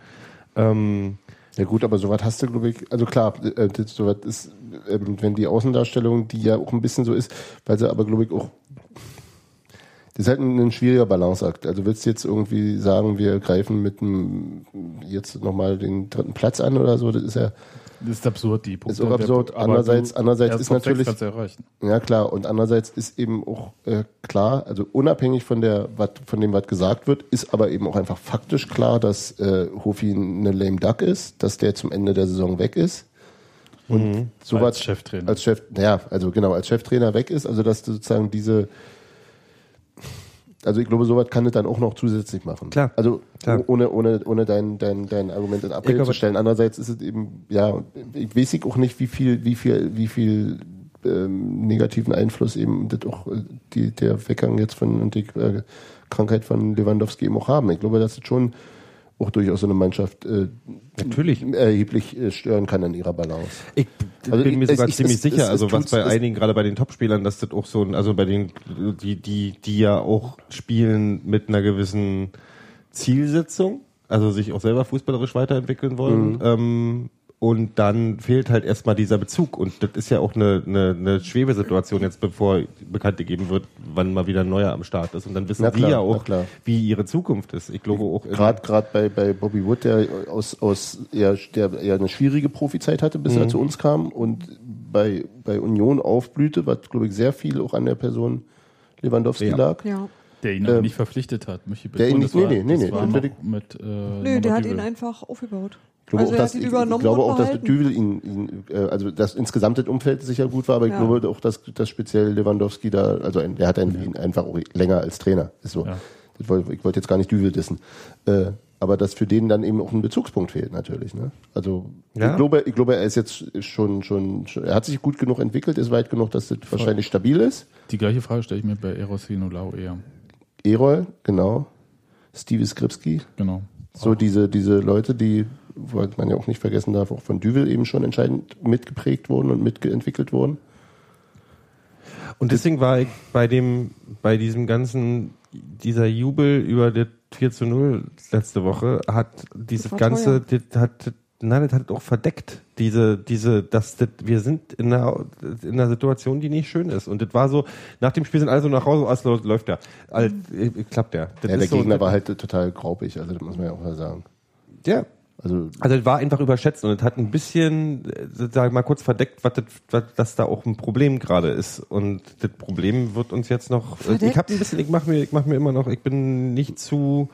ähm, Ja gut, aber sowas hast du, glaube ich, also klar, äh, sowas ist, ähm, wenn die Außendarstellung, die ja auch ein bisschen so ist, weil sie aber, glaube ich, auch das ist halt ein, ein schwieriger Balanceakt. Also willst du jetzt irgendwie sagen, wir greifen mit dem jetzt nochmal den dritten Platz an oder so, das ist ja, Das ist absurd, die Punkte. Ist auch absurd. Andererseits- andererseits ist natürlich-. Ja, klar. Und andererseits ist eben auch äh, klar, also unabhängig von der, wat, von dem, was gesagt wird, ist aber eben auch einfach faktisch klar, dass äh, Hofi eine lame duck ist, dass der zum Ende der Saison weg ist. Und sowas Als Cheftrainer. als Chef, naja, also genau, als Cheftrainer weg ist, also dass du sozusagen diese, also ich glaube, sowas kann es dann auch noch zusätzlich machen. Klar. Also Klar. ohne, ohne, ohne dein, dein, dein Argument in Abrede glaube- zu stellen. Andererseits ist es eben, ja, ich weiß ich auch nicht, wie viel, wie viel, wie viel ähm, negativen Einfluss eben das auch äh, die, der Weggang jetzt von und die äh, Krankheit von Lewandowski eben auch haben. Ich glaube, dass es schon auch durchaus so eine Mannschaft äh, Natürlich. erheblich äh, stören kann in ihrer Balance. Ich Also bin mir es- sogar es- ziemlich es- sicher, es- also es was tut's- bei einigen, gerade bei den Topspielern, dass das auch so ein, also bei den, die, die, die ja auch spielen mit einer gewissen Zielsetzung, also sich auch selber fußballerisch weiterentwickeln wollen, ähm, und dann fehlt halt erstmal dieser Bezug. Und das ist ja auch eine, eine, eine Schwebesituation jetzt, bevor bekannt gegeben wird, wann mal wieder ein neuer am Start ist. Und dann wissen Na die klar, ja auch, klar. wie ihre Zukunft ist. Ich glaube auch. in- Gerade gerade bei, bei Bobby Wood, der aus, aus eher, der eher eine schwierige Profizeit hatte, bis er zu uns kam und bei, bei Union aufblühte, was glaube ich sehr viel auch an der Person Lewandowski Ja. lag. Ja. Der ihn Ähm, aber nicht verpflichtet hat, möchte ich der ihn betonen. nicht- nee, nee, nee, nee, mit, äh, Nö, der hat ihn einfach aufgebaut. Ich glaube also auch, er dass, ich, ich glaube auch, dass. Düvel ihn, ihn äh, also dass insgesamt das Umfeld sicher gut war, aber ich Ja. glaube auch, dass, dass speziell Lewandowski da, also ein, der hat einen, ihn einfach auch länger als Trainer. Ist so. Ja. Das wollte, ich wollte jetzt gar nicht Düvel dissen. Äh, aber dass für den dann eben auch ein Bezugspunkt fehlt natürlich. Ne? Also Ja. ich glaube, ich glaube, er ist jetzt schon, schon, schon, er hat sich gut genug entwickelt, ist weit genug, dass das wahrscheinlich stabil ist. Die gleiche Frage stelle ich mir bei Eros Hinolau eher. Erol, genau. Stevie Skripski, Genau. so diese, diese Leute, die weil man ja auch nicht vergessen darf, auch von Düvel eben schon entscheidend mitgeprägt wurden und mitentwickelt wurden. Und deswegen war ich bei dem, bei diesem ganzen, dieser Jubel über das 4 zu 0 letzte Woche hat dieses ganze, das hat, nein, das hat auch verdeckt, diese, diese, dass das, wir sind in einer, in einer Situation, die nicht schön ist. Und das war so, nach dem Spiel sind alle so nach Hause, alles läuft, ja. Also, klappt ja. Das ja, der Gegner so, war halt total graupig, also das muss man ja auch mal sagen. Ja, also, also es war einfach überschätzt und es hat ein bisschen, sag mal kurz verdeckt, was, das, was das da auch ein Problem gerade ist. Und das Problem wird uns jetzt noch. Verdeckt? Ich habe ein bisschen, ich mache mir, ich mache mir immer noch, ich bin nicht zu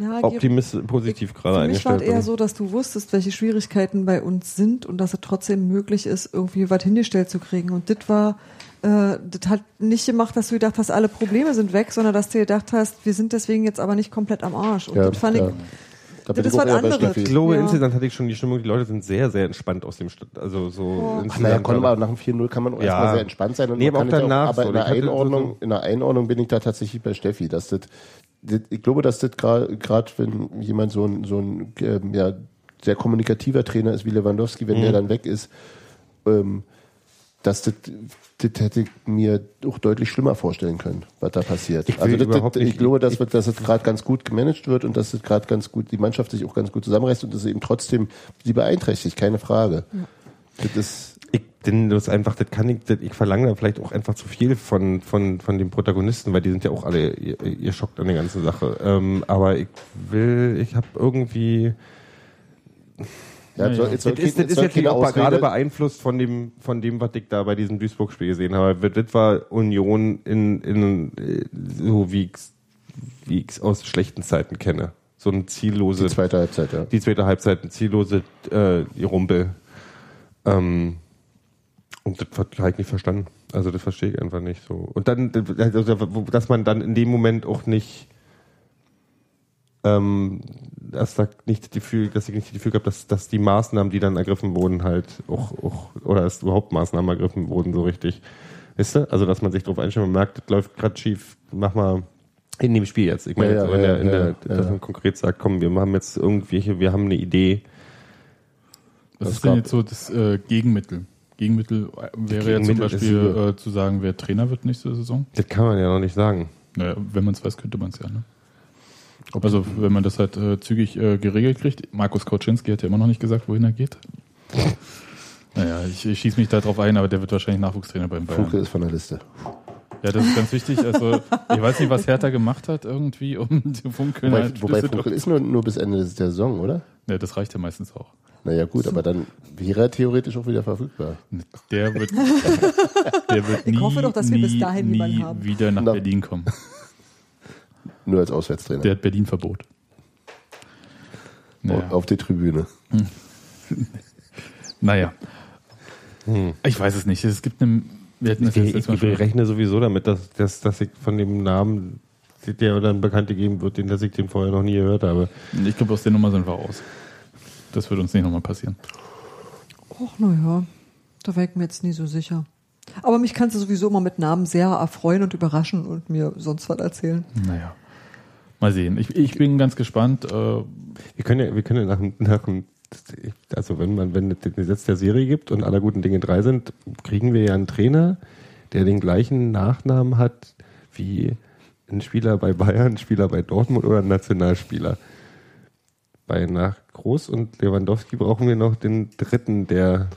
ja, optimistisch, positiv gerade eingestellt. Für mich war eher so, dass du wusstest, welche Schwierigkeiten bei uns sind und dass es trotzdem möglich ist, irgendwie was hingestellt zu kriegen. Und das war, äh, das hat nicht gemacht, dass du gedacht hast, alle Probleme sind weg, sondern dass du gedacht hast, wir sind deswegen jetzt aber nicht komplett am Arsch. Und ja, das fand ja. ich da das ist was anderes. Ich glaube, ja. insgesamt hatte ich schon die Stimmung, die Leute sind sehr, sehr entspannt aus dem Stadt. Also so oh. Ach, naja, komm mal, nach dem 4-0 kann man ja. erstmal sehr entspannt sein. Und nee, aber auch danach. Auch, aber so. in, der Einordnung, in der Einordnung bin ich da tatsächlich bei Steffi. Dass das, das ich glaube, dass das gerade, wenn jemand so ein, so ein ähm, ja, sehr kommunikativer Trainer ist wie Lewandowski, wenn mhm. der dann weg ist, ähm, dass das, das hätte ich mir auch deutlich schlimmer vorstellen können, was da passiert. Ich, also das, das, ich glaube, dass, dass es gerade ganz gut gemanagt wird und dass es gerade ganz gut, die Mannschaft sich auch ganz gut zusammenreißt und dass es eben trotzdem sie beeinträchtigt, keine Frage. Ja. Das ist ich, denn das einfach, das kann ich, das, ich verlange da vielleicht auch einfach zu viel von, von, von den Protagonisten, weil die sind ja auch alle, ihr, ihr schockt an der ganzen Sache. Ähm, aber ich will, ich habe irgendwie, ja, ja, jetzt soll, das ist, das ist jetzt auch gerade beeinflusst von dem, von dem, was ich da bei diesem Duisburg-Spiel gesehen habe. Das war Union in, in so wie ich wie ich's aus schlechten Zeiten kenne. So ein ziellose. Die zweite Halbzeit, ja. Die zweite Halbzeit, ein ziellose äh, Rumpel. Ähm, und das habe ich nicht verstanden. Also das verstehe ich einfach nicht so. Und dann, also, dass man dann in dem Moment auch nicht ähm, dass da nicht das Gefühl, dass ich nicht das Gefühl habe, dass, dass die Maßnahmen, die dann ergriffen wurden, halt auch, auch oder dass überhaupt Maßnahmen ergriffen wurden, so richtig. Weißt du? Also, dass man sich darauf einstellt, man merkt, das läuft gerade schief, mach mal in dem Spiel jetzt. Ich meine, ja, ja, in der, in der, ja, dass man konkret sagt, komm, wir haben jetzt irgendwelche, wir haben eine Idee. Was ist denn jetzt so das äh, Gegenmittel? Gegenmittel wäre Gegenmittel ja zum Beispiel äh, zu sagen, wer Trainer wird nächste Saison. Das kann man ja noch nicht sagen. Naja, wenn man es weiß, könnte man es ja, ne? Also wenn man das halt äh, zügig äh, geregelt kriegt. Markus Kauczynski hat ja immer noch nicht gesagt, wohin er geht. naja, ich, ich schieße mich da drauf ein, aber der wird wahrscheinlich Nachwuchstrainer beim Bayern. Funke ist von der Liste. Ja, das ist ganz wichtig. Also ich weiß nicht, was Hertha gemacht hat irgendwie, um die Funke Wobei, halt wobei Funkel ist nur, nur bis Ende der Saison, oder? Ja, das reicht ja meistens auch. Naja gut, aber dann wäre er theoretisch auch wieder verfügbar. Der wird, der wird nie, ich hoffe doch, dass wir bis dahin nie wieder nach Berlin kommen. Nur als Auswärtstrainer. Der hat Berlin-Verbot. Naja. Auf die Tribüne. Hm. naja. Hm. Ich weiß es nicht. Es gibt eine. Wir ich, ich, ich rechne sowieso damit, dass, dass, dass ich von dem Namen, der dann bekannt gegeben wird, den dass ich den vorher noch nie gehört habe. Ich glaube, aus der Nummer sind wir raus. Das wird uns nicht nochmal passieren. Och, naja. Da wäre ich mir jetzt nie so sicher. Aber mich kannst du sowieso immer mit Namen sehr erfreuen und überraschen und mir sonst was erzählen. Naja. Mal sehen. Ich, ich bin ganz gespannt. Äh wir können ja, wir können ja nach, nach also wenn man, wenn es Gesetz der Serie gibt und aller guten Dinge drei sind, kriegen wir ja einen Trainer, der den gleichen Nachnamen hat wie ein Spieler bei Bayern, ein Spieler bei Dortmund oder ein Nationalspieler. Bei nach Groß und Lewandowski brauchen wir noch den dritten, der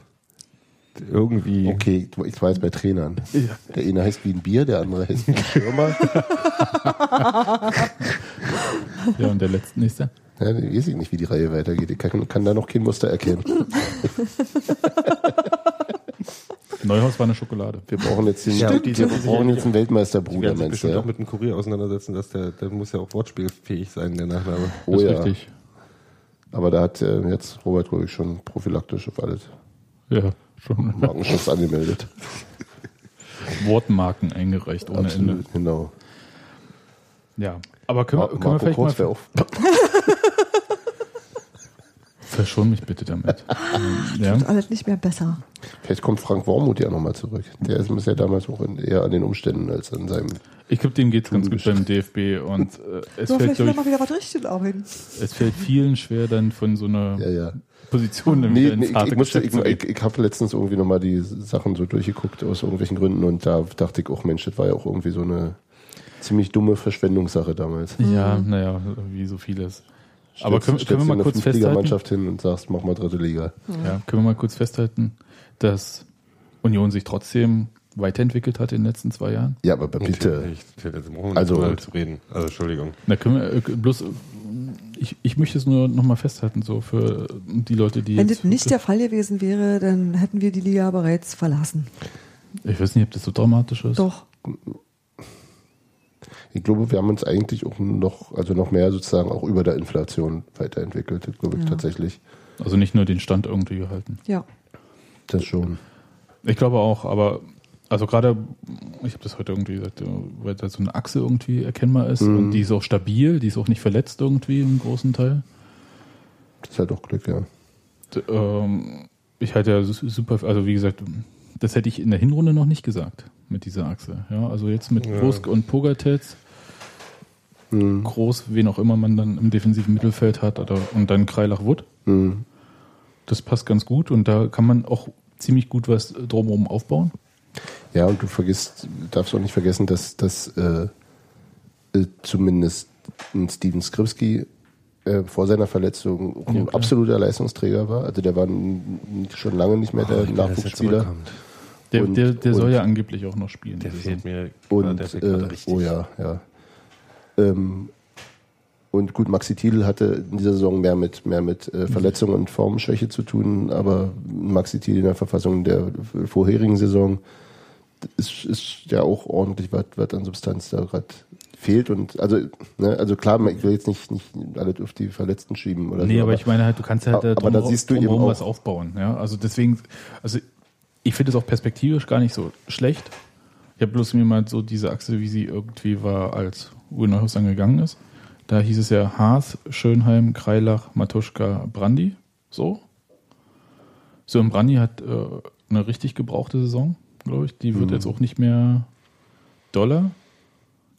irgendwie. Okay, ich weiß bei Trainern. Ja. Der eine heißt wie ein Bier, der andere heißt wie ein Stürmer. ja, und der letzte nächste? Ja, ich weiß nicht, wie die Reihe weitergeht. Ich kann, kann da noch kein Muster erkennen. Neuhaus war eine Schokolade. Wir brauchen jetzt, den, ja, die, wir brauchen jetzt einen Weltmeisterbruder, meinst du? Ja? auch mit einem Kurier auseinandersetzen, dass der, der muss ja auch wortspielfähig sein, der Nachname. Oh ja. Richtig. Aber da hat äh, jetzt Robert, glaube ich, schon prophylaktisch auf alles. Ja schon. Markenschutz angemeldet. Wortmarken eingereicht ohne Absolut, Ende. Genau. Ja, aber können, wir, können wir vielleicht mal... Auf. Verschon mich bitte damit. ja. Tut alles nicht mehr besser. Vielleicht kommt Frank Wormuth ja nochmal zurück. Der ist ja damals auch in, eher an den Umständen als an seinem. Ich glaube, dem geht es ganz gut beim DFB und äh, es, So, fällt, vielleicht mal wieder was richtig arbeiten. ich, es fällt vielen schwer, dann von so einer Ja, ja. Position Nee, nee ich, harte ich, musste, ich, ich, ich habe letztens irgendwie nochmal die Sachen so durchgeguckt aus irgendwelchen Gründen und da dachte ich, auch Mensch, das war ja auch irgendwie so eine ziemlich dumme Verschwendungssache damals. Ja, naja, wie so vieles. Aber können, Stellst können wir mal kurz festhalten? Fünftligamannschaft hin und sagst, mach mal dritte Liga. Ja, können wir mal kurz festhalten, dass Union sich trotzdem weiterentwickelt hat in den letzten zwei Jahren? Ja, aber bitte. Also- zu reden. Also Entschuldigung. Na, können wir äh, bloß, äh, ich, ich möchte es nur nochmal festhalten, so für die Leute, die Wenn das nicht der Fall gewesen wäre, dann hätten wir die Liga bereits verlassen. ich weiß nicht, ob das so dramatisch ist. Doch. Ich glaube, wir haben uns eigentlich auch noch, also noch mehr sozusagen auch über der Inflation weiterentwickelt. Glaube ich Ja. tatsächlich. Also nicht nur den Stand irgendwie gehalten. Ja. Das schon. Ich glaube auch, aber also gerade, ich habe das heute irgendwie gesagt, weil da so eine Achse irgendwie erkennbar ist Mhm. und die ist auch stabil, die ist auch nicht verletzt irgendwie im großen Teil. Das ist halt auch Glück, ja. D- ähm, ich halte ja su- super, also wie gesagt, das hätte ich in der Hinrunde noch nicht gesagt mit dieser Achse. Ja, also jetzt mit Ja. Brusk und Pogatetz, Mhm. groß, wen auch immer man dann im defensiven Mittelfeld hat, oder, und dann Kreilach-Wood. Mhm. Das passt ganz gut und da kann man auch ziemlich gut was drumherum aufbauen. Ja, und du vergisst, darfst auch nicht vergessen, dass, dass äh, äh, zumindest ein Steven Skripski äh, vor seiner Verletzung ein Ja, absoluter Leistungsträger war. Also der war schon lange nicht mehr der Nachwuchsspieler. Der, Und- der, der und- soll ja angeblich auch noch spielen. Der fehlt mir Und der fehlt äh, richtig. oh ja, ja. Ähm, und gut, Maxi Thiel hatte in dieser Saison mehr mit mehr mit äh, Verletzungen und Formschwäche zu tun, aber Maxi Thiel in der Verfassung der vorherigen Saison ist, ist ja auch ordentlich was, was an Substanz da gerade fehlt und also ne, also klar, ich will jetzt nicht nicht alles auf die Verletzten schieben oder Nee, so, aber ich meine halt, du kannst halt Aber da siehst du drumherum auch- was aufbauen. Ja? Also deswegen, also ich finde es auch perspektivisch gar nicht so schlecht. Ich habe bloß mir mal so diese Achse, wie sie irgendwie war, als Uwe Neuhaus dann gegangen ist. Da hieß es ja Haas, Schönheim, Kreilach, Matuschka, Brandi. So. So, und Brandi hat äh, eine richtig gebrauchte Saison, glaube ich. Die wird Mhm. jetzt auch nicht mehr doller.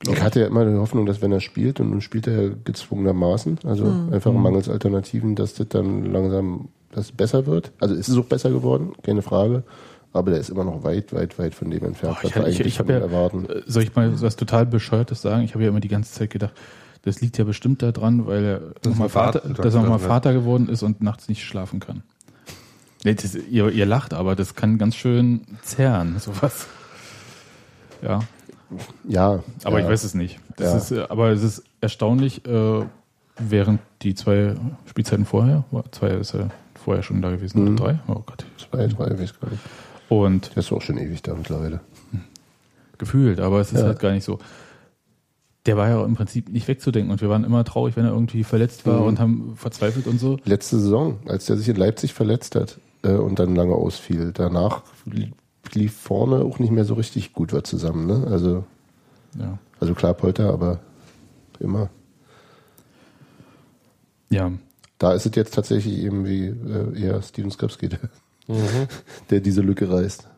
glaub Ich hatte ja immer die Hoffnung, dass wenn er spielt, und nun spielt er gezwungenermaßen, also einfach mangels Alternativen, dass das dann langsam das besser wird. Also es ist auch besser geworden, keine Frage. Aber der ist immer noch weit, weit, weit von dem entfernt, Oh, ich hab- ich- ich ihm ja- erwarten. Soll ich mal was total Bescheuertes sagen? Ich habe ja immer die ganze Zeit gedacht, das liegt ja bestimmt daran, weil er nochmal Vater, dass er noch mal ne? Vater geworden ist und nachts nicht schlafen kann. Nee, das, ihr, ihr lacht, aber das kann ganz schön zerren, sowas. Ja, Ja. aber ja. ich weiß es nicht. Das Ja. ist, äh, aber es ist erstaunlich, äh, während die zwei Spielzeiten vorher, zwei ist ja vorher schon da gewesen, Mhm. oder drei? Oh Gott. Zwei, drei, weiß gar nicht. Und Der ist auch schon ewig da mittlerweile. gefühlt, aber es ist Ja. halt gar nicht so. Der war ja im Prinzip nicht wegzudenken und wir waren immer traurig, wenn er irgendwie verletzt war Mhm. und haben verzweifelt und so. Letzte Saison, als der sich in Leipzig verletzt hat äh, und dann lange ausfiel, danach li- lief vorne auch nicht mehr so richtig gut was zusammen. Ne? Also, Ja. also klar Polter, aber immer. Ja. Da ist es jetzt tatsächlich eben wie äh, eher Steven Skripski, der, Mhm. der diese Lücke reißt.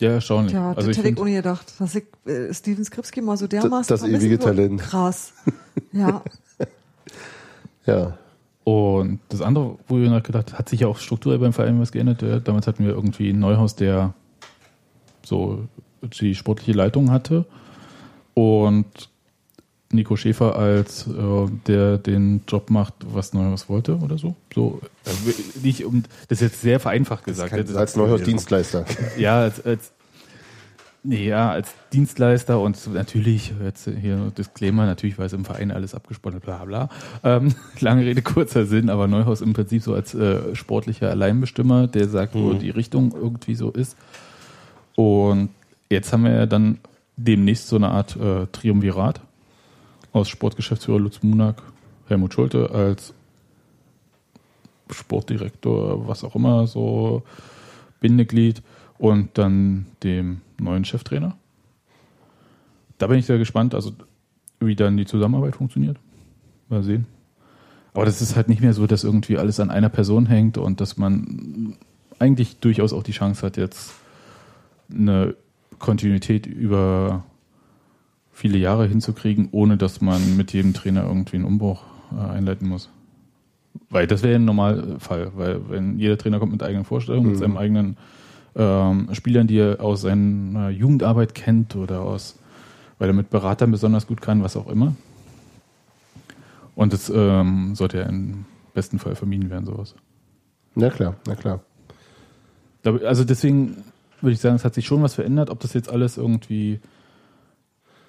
Ja, erstaunlich. Ja, also das ich hätte ich ohne gedacht, dass ich äh, Steven Skripski mal so dermaßen das vermissen ewige. Talent. Krass. Ja. Ja. und das andere, wo wir nachgedacht, hat sich ja auch strukturell beim Verein was geändert. Damals hatten wir irgendwie ein Neuhaus, der so die sportliche Leitung hatte und Nico Schäfer als äh, der den Job macht, was Neuhaus wollte oder so. So äh, nicht um das ist jetzt sehr vereinfacht gesagt. Das- Als Neuhaus Dienstleister. Ja, als, als nee, ja, als Dienstleister und natürlich, jetzt hier Disclaimer, natürlich war es im Verein alles abgesponnen, bla bla. Ähm, lange Rede, kurzer Sinn, aber Neuhaus im Prinzip so als äh, sportlicher Alleinbestimmer, der sagt, wo die Richtung irgendwie so ist. Und jetzt haben wir ja dann demnächst so eine Art äh, Triumvirat aus Sportgeschäftsführer Lutz Munak, Helmut Schulte als Sportdirektor, was auch immer, so Bindeglied und dann dem neuen Cheftrainer. Da bin ich sehr gespannt, also wie dann die Zusammenarbeit funktioniert. Mal sehen. Aber das ist halt nicht mehr so, dass irgendwie alles an einer Person hängt und dass man eigentlich durchaus auch die Chance hat, jetzt eine Kontinuität über viele Jahre hinzukriegen, ohne dass man mit jedem Trainer irgendwie einen Umbruch äh, einleiten muss. Weil das wäre ein Normalfall, weil wenn jeder Trainer kommt mit eigenen Vorstellungen, mhm. mit seinen eigenen ähm, Spielern, die er aus seiner Jugendarbeit kennt oder aus, weil er mit Beratern besonders gut kann, was auch immer. Und das ähm, sollte ja im besten Fall vermieden werden, sowas. Na klar, na klar. Also deswegen würde ich sagen, es hat sich schon was verändert. Ob das jetzt alles irgendwie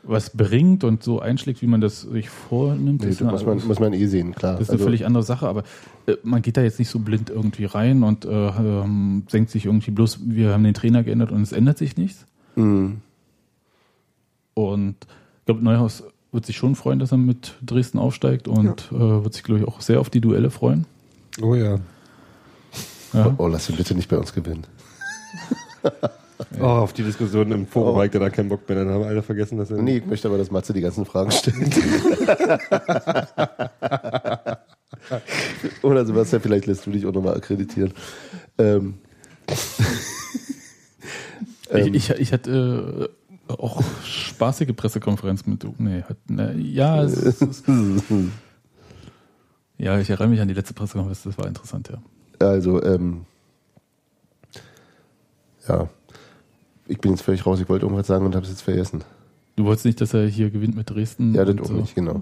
was bringt und so einschlägt, wie man das sich vornimmt. Nee, das muss, man, muss man eh sehen, klar. Das ist also, eine völlig andere Sache, aber äh, man geht da jetzt nicht so blind irgendwie rein und äh, ähm, denkt sich irgendwie bloß, wir haben den Trainer geändert und es ändert sich nichts. Mhm. Und ich glaube, Neuhaus wird sich schon freuen, dass er mit Dresden aufsteigt und ja. äh, wird sich, glaube ich, auch sehr auf die Duelle freuen. Oh ja. ja. Oh, lass ihn bitte nicht bei uns gewinnen. Oh, auf die Diskussion im Forum oh. da keinen Bock mehr. Dann haben alle vergessen, dass er. Nee, ich möchte aber, dass Matze die ganzen Fragen stellt. Oder Sebastian, vielleicht lässt du dich auch nochmal akkreditieren. Ähm. ich, ich, ich hatte äh, auch spaßige Pressekonferenz mit. Nee, hat, ne, ja, es, es, es, ja, ich erinnere mich an die letzte Pressekonferenz, das war interessant, ja. Also, ähm, ja, ich bin jetzt völlig raus. Ich wollte irgendwas sagen und habe es jetzt vergessen. Du wolltest nicht, dass er hier gewinnt mit Dresden? Ja, das auch so. nicht, genau.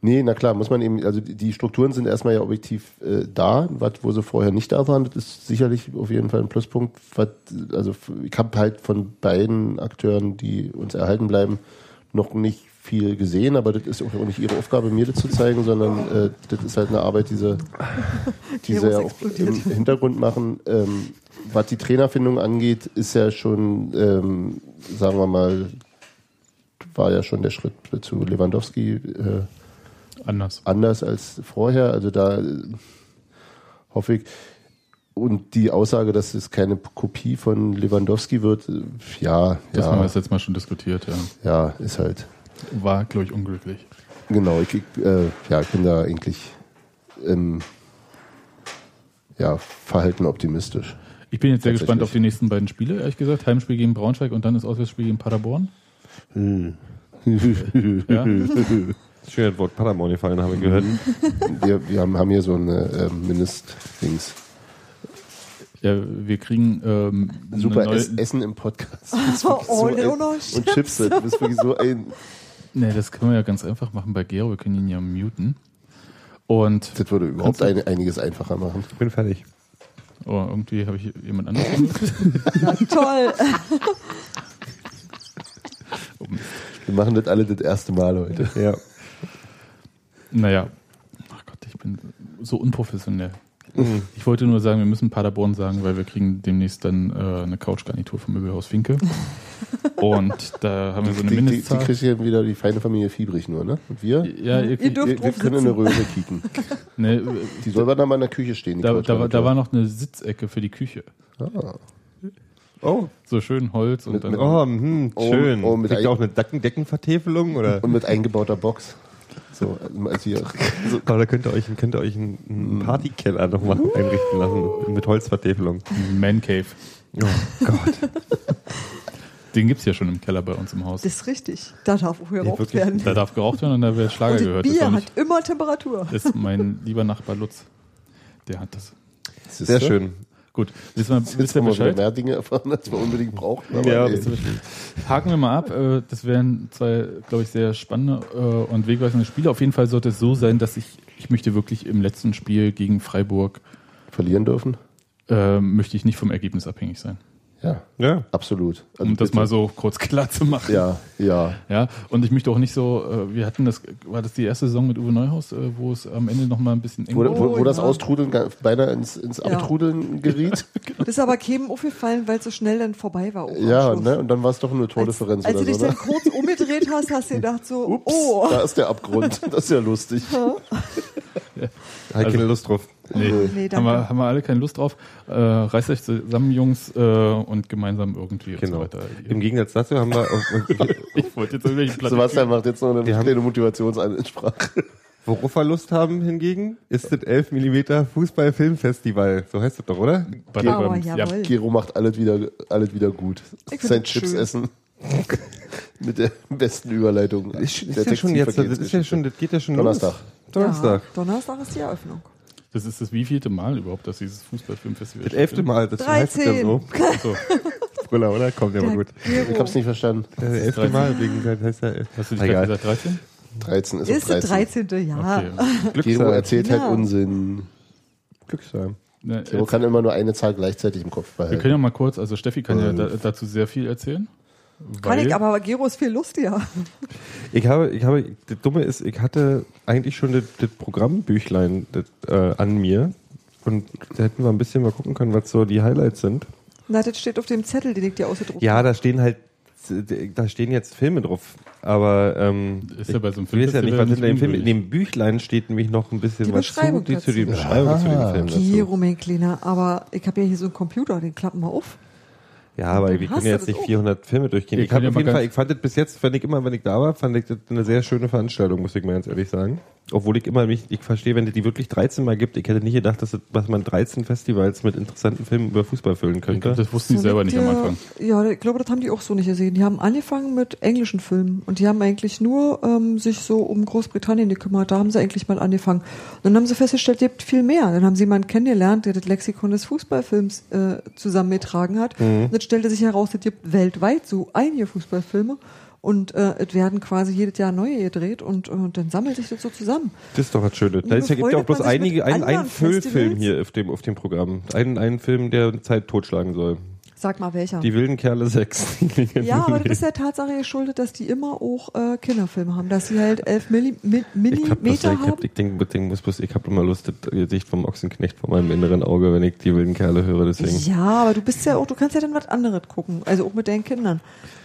Nee, na klar, muss man eben, also die Strukturen sind erstmal ja objektiv äh, da, was, wo sie vorher nicht da waren, das ist sicherlich auf jeden Fall ein Pluspunkt. Was, also ich habe halt von beiden Akteuren, die uns erhalten bleiben, noch nicht viel gesehen, aber das ist auch nicht ihre Aufgabe, mir das zu zeigen, sondern äh, das ist halt eine Arbeit, die sie, die sie ja auch im Hintergrund machen. Ähm, was die Trainerfindung angeht, ist ja schon, ähm, sagen wir mal, war ja schon der Schritt zu Lewandowski äh, anders. anders als vorher. Also da äh, hoffe ich. Und die Aussage, dass es keine Kopie von Lewandowski wird, äh, ja. Das ja, haben wir jetzt letztes Mal schon diskutiert, ja. Ja, ist halt. War, glaube ich, unglücklich. Genau, ich, äh, ja, ich bin da eigentlich ähm, ja, verhalten optimistisch. Ich bin jetzt sehr gespannt auf die nächsten beiden Spiele, ehrlich gesagt. Heimspiel gegen Braunschweig und dann das Auswärtsspiel gegen Paderborn. Hm. ja. Schön das Wort Paderborn gefallen, haben wir gehört. Wir, wir haben, hier so eine äh, Mindestdings. Ja, wir kriegen ähm, super Essen im Podcast. oh, so ein, und Chips, du bist wirklich so ein. Nee, das können wir ja ganz einfach machen bei Gero. Wir können ihn ja muten. Und das würde überhaupt ein, einiges einfacher machen. Ich bin fertig. Oh, irgendwie habe ich jemand anderes Na toll. Wir machen das alle das erste Mal heute. Ja. Naja. Ach Gott, ich bin so unprofessionell. Mhm. Ich wollte nur sagen, wir müssen Paderborn sagen, weil wir kriegen demnächst dann äh, eine Couchgarnitur vom Möbelhaus Finke. Und da haben wir so eine Mindestzahl. Die, die, die kriegt ja wieder die feine Familie Fiebrig nur, ne? Und wir? Ja, ihr, ihr dürft wir, wir können in eine Röhre kicken. nee, die soll dann mal in der Küche stehen. Da, da, war, da war noch eine Sitzecke für die Küche. Ah. Oh. So schön Holz und mit, dann. oh, mh, schön. Oh, oh mit Kriegt auch eine Decken Deckenvertäfelung? Oder? Und mit eingebauter Box. So, als hier. So. Aber da könnt ihr euch, könnt ihr euch einen, einen Partykeller noch mal einrichten lassen. Mit Holzvertäfelung. Man Cave. Oh Gott. Den gibt es ja schon im Keller bei uns im Haus. Das ist richtig. Da darf auch geraucht ja, werden. Da darf geraucht werden und da wird Schlager und gehört. Bier hat immer Temperatur. Das ist mein lieber Nachbar Lutz. Der hat das. das Sehr schön. Gut, wissen wir, wissen wir Bescheid? mehr Dinge erfahren, als wir unbedingt brauchen. ja, nee. haken wir mal ab. Äh, das wären zwei, glaube ich, sehr spannende äh, und wegweisende Spiele. Auf jeden Fall sollte es so sein, dass ich, ich möchte wirklich im letzten Spiel gegen Freiburg verlieren dürfen. Äh, möchte ich nicht vom Ergebnis abhängig sein. Ja, ja, absolut. Also um das mal so kurz klar zu machen. Ja, ja. Ja, und ich möchte auch nicht so, äh, wir hatten das, war das die erste Saison mit Uwe Neuhaus, äh, wo es am Ende noch mal ein bisschen eng Wo, wo, wo oh, das Austrudeln beinahe ins, ins ja. Abtrudeln geriet. genau. Das ist aber keinem aufgefallen, weil es so schnell dann vorbei war. Ja, ne? und dann war es doch eine Tordifferenz als, als oder so. Als du dich ne? dann kurz umgedreht hast, hast du gedacht so, Ups, oh. da ist der Abgrund. Das ist ja lustig. Ja. ja. Also, keine Lust drauf. Nee, nee haben, wir, haben wir alle keine Lust drauf. Äh, reißt euch zusammen, Jungs, äh, und gemeinsam irgendwie genau. und so weiter. Im Gegensatz dazu haben wir. ich wollte jetzt irgendwelche Sebastian macht jetzt noch eine kleine Motivationsansprache. Worauf wir Lust haben hingegen, ist das 11 mm Fußball-Filmfestival. So heißt das doch, oder? Bei Ja, beim- jawohl. Gero macht alles wieder, alles wieder gut. Sein Chips schön. essen. Mit der besten Überleitung. Ist, ist der ja schon jetzt, das ist ja schon, das geht ja schon Donnerstag. los. Donnerstag. Ja, Donnerstag ist die Eröffnung. Das ist das wievielte Mal überhaupt, dass dieses Fußballfilmfestival Das elfte Mal, das heißt ja 13. so. So, Brüller, oder? Kommt ja mal gut. Ich hab's nicht verstanden. Äh, elfte Mal, wegen, das heißt ja, hast du nicht Egal. gesagt 13? 13 ist, Ist das 13. 13. Jahr. Okay. Gero erzählt Ja. halt Unsinn. Glückszahl. Ne, Gero kann immer nur eine Zahl gleichzeitig im Kopf wir behalten. können ja mal kurz, also Steffi kann ja da, dazu sehr viel erzählen. Kann ich, aber Gero ist viel lustiger. Ich habe, ich habe, das Dumme ist, ich hatte eigentlich schon das, das Programmbüchlein das, äh, an mir und da hätten wir ein bisschen mal gucken können, was so die Highlights sind. Na, das steht auf dem Zettel, den ich dir ausgedruckt Ja, da stehen halt, da stehen jetzt Filme drauf, aber ähm, Ist ja bei so einem ich weiß ja nicht, was in dem Film, in dem Büchlein steht nämlich noch ein bisschen Die was Beschreibung zu, die, zu den Beschreibungen zu Ah. den Filmen Gero, mein Kleiner, aber ich habe ja hier so einen Computer, den klappen wir auf. Ja, aber wir können jetzt nicht auch. 400 Filme durchgehen. Ich, auf jeden Fall, ich fand das bis jetzt, wenn ich immer, wenn ich da war, fand ich das eine sehr schöne Veranstaltung, muss ich mal ganz ehrlich sagen. Obwohl ich immer mich, ich verstehe, wenn es die wirklich 13 Mal gibt, ich hätte nicht gedacht, dass, das, dass man 13 Festivals mit interessanten Filmen über Fußball füllen könnte. glaub, das wussten die So selber nicht am Anfang. Ja, ich glaube, das haben die auch so nicht gesehen. Die haben angefangen mit englischen Filmen und die haben eigentlich nur ähm, sich so um Großbritannien gekümmert. Da haben sie eigentlich mal angefangen. Und dann haben sie festgestellt, es gibt viel mehr. Dann haben sie jemanden kennengelernt, der das Lexikon des Fußballfilms äh, zusammengetragen hat. Und dann stellte sich heraus, es gibt weltweit so einige Fußballfilme. Und äh, es werden quasi jedes Jahr neue gedreht und, äh, dann sammelt sich das so zusammen. Das ist doch was Schönes. Da ist ja, gibt ja auch bloß einige, mit ein, ein anderen Füllfilm hier auf dem, auf dem Programm. Ein, ein Film, der Zeit totschlagen soll. Sag mal welcher. Die wilden Kerle 6. Ja, aber das ist der Tatsache geschuldet, dass die immer auch äh, Kinderfilme haben, dass sie halt 11 Milli Mi Ich hab bloß, Millimeter ich hab, haben. ich denk, ich denk, muss bloß, ich hab immer Lust, das Gesicht vom Ochsenknecht vor meinem inneren Auge, wenn ich die wilden Kerle höre, deswegen. Ja, aber du bist ja auch, du kannst ja dann was anderes gucken, also auch mit deinen Kindern.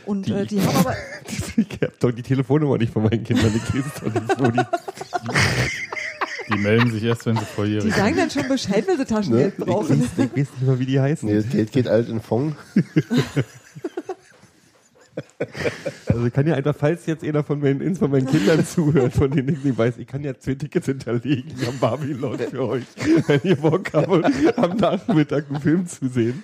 Und die, äh, die haben aber, Ich hab doch die Telefonnummer nicht von meinen Kindern, ich weiß doch nicht, wo die Die melden sich erst, wenn sie die volljährig sind. sagen dann schon Bescheid, wenn sie Taschengeld Ne? brauchen. Ich weiß nicht mal, wie die heißen. Nee, das Geld geht alt in Fond. Also kann ja einfach, falls jetzt einer von meinen, eins von meinen Kindern zuhört, von denen ich nicht weiß, ich kann ja zwei Tickets hinterlegen am Babylon für euch. Wenn ihr Bock habt, am Nachmittag einen Film zu sehen,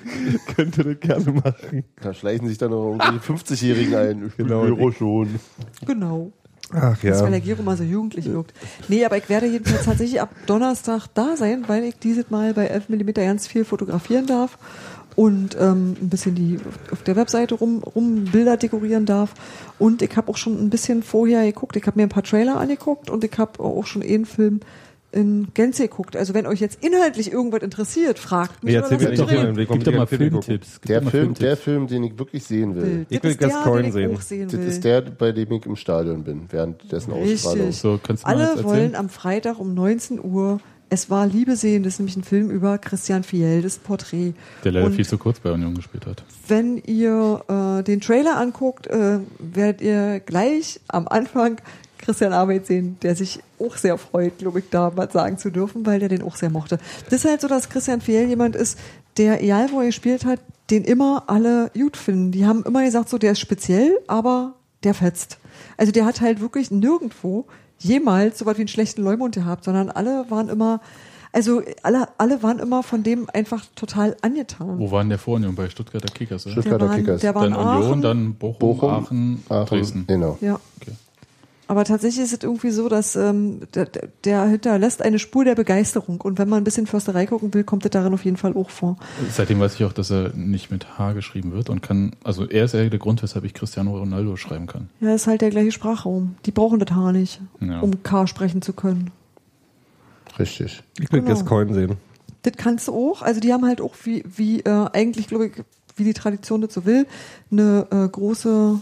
könnt ihr das gerne machen. Da schleichen sich dann noch irgendwelche 50-Jährigen ein. Ich Genau, ich- schon. Genau. Ach Das, weil der ja. Gero mal so jugendlich wirkt. Nee, aber ich werde jedenfalls tatsächlich ab Donnerstag da sein, weil ich dieses Mal bei 11 mm ganz viel fotografieren darf und ähm, ein bisschen die auf der Webseite rum, rum Bilder dekorieren darf. Und ich habe auch schon ein bisschen vorher geguckt. Ich habe mir ein paar Trailer angeguckt und ich habe auch schon einen Film in Gänze geguckt. Also wenn euch jetzt inhaltlich irgendwas interessiert, fragt mich Nee, oder erzähl mir nicht mich mal reden. einen Weg, Gib doch mal. Filmtipps. Der Film, der Film, den ich wirklich sehen will. Will. Ich Das will ist der, Gascoigne sehen. sehen Das will. ist der, bei dem ich im Stadion bin, während dessen Ausstrahlung. So, Alle wollen am Freitag um 19 Uhr Es war Liebe sehen, das ist nämlich ein Film über Christian Fiel, das Porträt. Der leider Und viel zu kurz bei Union gespielt hat. Wenn ihr äh, den Trailer anguckt, äh, werdet ihr gleich am Anfang Christian Arbeit sehen, der sich auch sehr freut, glaube ich, da was sagen zu dürfen, weil der den auch sehr mochte. Das ist halt so, dass Christian Fiel jemand ist, der, egal wo er gespielt hat, den immer alle gut finden. Die haben immer gesagt, so, der ist speziell, aber der fetzt. Also der hat halt wirklich nirgendwo jemals so was wie einen schlechten Leumund gehabt, sondern alle waren immer, also alle, alle waren immer von dem einfach total angetan. Wo waren der vor Union? Bei Stuttgarter Kickers, oder? Stuttgarter der war, Kickers. Der war in Dann Union, Aachen. dann Bochum, Bochum, Aachen, Aachen, Dresden. Genau. Ja. Okay. Aber tatsächlich ist es irgendwie so, dass ähm, der, der hinterlässt eine Spur der Begeisterung. Und wenn man ein bisschen Försterei gucken will, kommt es darin auf jeden Fall auch vor. Seitdem weiß ich auch, dass er nicht mit H geschrieben wird und kann, also er ist eher der Grund, weshalb ich Cristiano Ronaldo schreiben kann. Ja, ist halt der gleiche Sprachraum. Die brauchen das Haar nicht, Ja. um K sprechen zu können. Richtig. Ich will Genau. Gascoigne sehen. Das kannst du auch. Also die haben halt auch wie, wie äh, eigentlich, glaube ich, wie die Tradition das so will, eine äh, große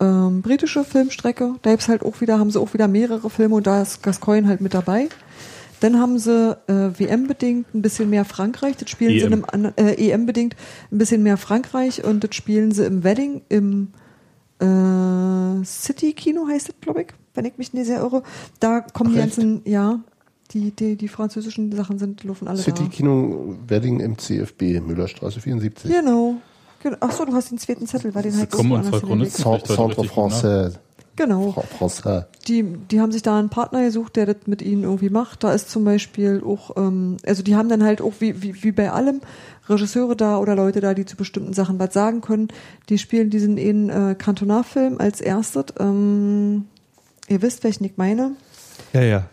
ähm, britische Filmstrecke. Da gibt's halt auch wieder, haben sie auch wieder mehrere Filme und da ist Gascoigne halt mit dabei. Dann haben sie äh, WM-bedingt ein bisschen mehr Frankreich. Das spielen sie in EM. einem anderen, äh, EM-bedingt ein bisschen mehr Frankreich und das spielen sie im Wedding im äh, City-Kino heißt das, glaube ich, wenn ich mich nicht sehr irre. Da kommen Ach, die echt? ganzen, ja, die, die, die französischen Sachen sind, laufen alle City da. Kino Wedding im CFB, Müllerstraße 74. Genau. Genau. Ach so, du hast den zweiten Zettel, weil den halt Spricht heute Centre Français. Genau. Die, die haben sich da einen Partner gesucht, der das mit ihnen irgendwie macht. Da ist zum Beispiel auch, ähm, also die haben dann halt auch wie, wie, wie bei allem Regisseure da oder Leute da, die zu bestimmten Sachen was sagen können. Die spielen diesen einen äh, Kantonarfilm als erstes. Ähm, ihr wisst, welchen ich meine. Ja, ja.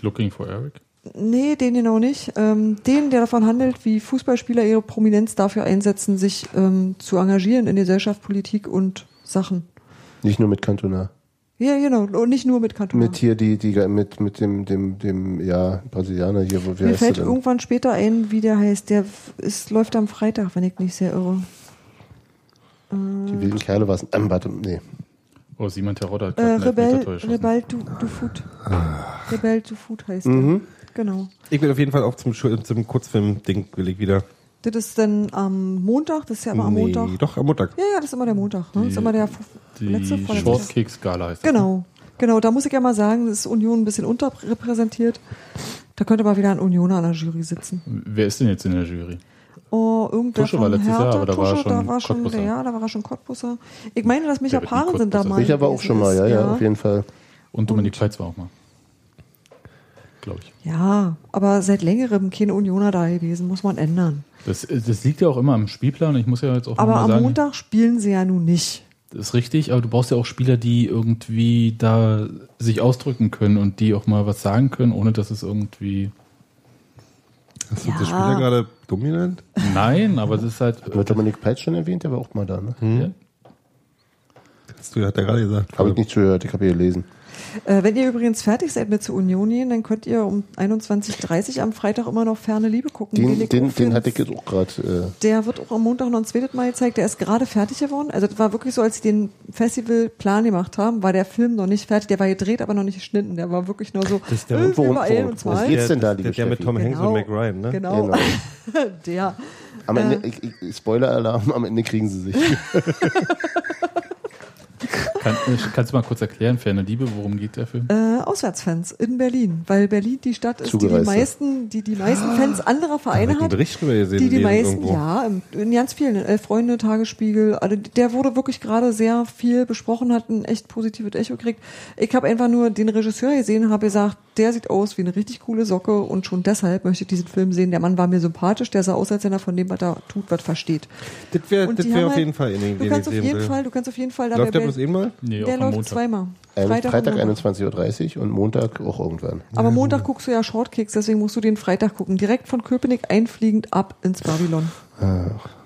Looking for Eric. Nee, den genau nicht. Ähm, den, der davon handelt, wie Fußballspieler ihre Prominenz dafür einsetzen, sich ähm, zu engagieren in Gesellschaft, Politik und Sachen. Nicht nur mit Cantona. Ja, genau. Und nicht nur mit Cantona. Mit hier die, die mit, mit dem, dem, dem, ja, Brasilianer hier, wo wie Mir fällt irgendwann später ein, wie der heißt. Der ist, läuft am Freitag, wenn ich nicht sehr irre. Die wilden Kerle war es. Ähm, warte, nee. Oh, Simon Terodde hat Äh, Rebell. Rebell du, du Food. Ah. Rebell du Food heißt Mhm. der. Genau. Ich bin auf jeden Fall auch zum, zum Kurzfilm-Ding will ich wieder. Das ist dann am Montag, das ist ja immer am Nee, Montag. Doch, am Montag. Ja, ja, das ist immer der Montag. Ne? Das ist immer der f- letzte Die vorletzte. Shortcakes-Gala heißt das, ne? Genau, genau. Da muss ich ja mal sagen, das ist Union ein bisschen unterrepräsentiert. Da könnte mal wieder ein Unioner an der Jury sitzen. Wer ist denn jetzt in der Jury? Oh, irgendwer Tusche war von letztes Jahr, Hertha, aber da war er Tusche, schon da war schon, Cottbusser. ja, da war er schon Cottbusser. Ich meine, dass Micha ein Parensen da mal Sicher war auch schon mal, ist, ja, ja, auf jeden Fall. Und Dominik Peitz war auch mal. Glaube ich. Ja, aber seit längerem keine Unioner da gewesen, muss man ändern. Das, das liegt ja auch immer am Spielplan. Ich muss ja jetzt auch Aber mal am sagen, Montag spielen sie ja nun nicht. das ist richtig, aber du brauchst ja auch Spieler, die irgendwie da sich ausdrücken können und die auch mal was sagen können, ohne dass es irgendwie. Hast du Ja. das Spieler gerade dominant? Nein, aber es ist halt. Wird Dominik Peitz schon erwähnt? Der war auch mal da, ne? Ja. Hast du, hat er gerade gesagt. Habe ich nicht zugehört, ich habe hier gelesen. Äh, wenn ihr übrigens fertig seid mit zur Union gehen, dann könnt ihr um 21.30 Uhr am Freitag immer noch Ferne Liebe gucken. Den, den, den hatte ich jetzt auch gerade. Äh, Der wird auch am Montag noch ein zweites Mal gezeigt. Der ist gerade fertig geworden. Also das war wirklich so, als sie den Festivalplan gemacht haben, war der Film noch nicht fertig. Der war gedreht, aber noch nicht geschnitten. Der war wirklich nur so, Das ist der äh, worum- worum- mal. geht's denn da, liebe der, der mit? Tom Hanks und Mac Ryan, ne? Genau. Genau. der. am Äh. Ende, ich, Spoiler-Alarm, am Ende kriegen sie sich. Kann, äh, kannst du mal kurz erklären, Ferne Liebe, worum geht der Film? Äh, Auswärtsfans in Berlin, weil Berlin die Stadt ist, die die meisten, die die meisten Fans anderer Vereine einen hat. Bericht drüber gesehen. Die die meisten, irgendwo. ja, in ganz vielen, in Elf Freunde, Tagesspiegel, also der wurde wirklich gerade sehr viel besprochen, hat ein echt positives Echo gekriegt. Ich habe einfach nur den Regisseur gesehen und habe gesagt, der sieht aus wie eine richtig coole Socke und schon deshalb möchte ich diesen Film sehen. Der Mann war mir sympathisch, der sah aus, als wenn er von dem, was er tut, was versteht. Das wäre wär auf halt- jeden Fall in den Du den kannst ich auf jeden will. Fall, du kannst auf jeden Fall da Läuft der bei- bloß einmal? Nee, der auch am läuft Montag. zweimal. Freitag, Freitag, und Montag. 21.30 Uhr und Montag auch irgendwann. Aber Montag guckst du ja Shortkicks, deswegen musst du den Freitag gucken. Direkt von Köpenick einfliegend ab ins Babylon.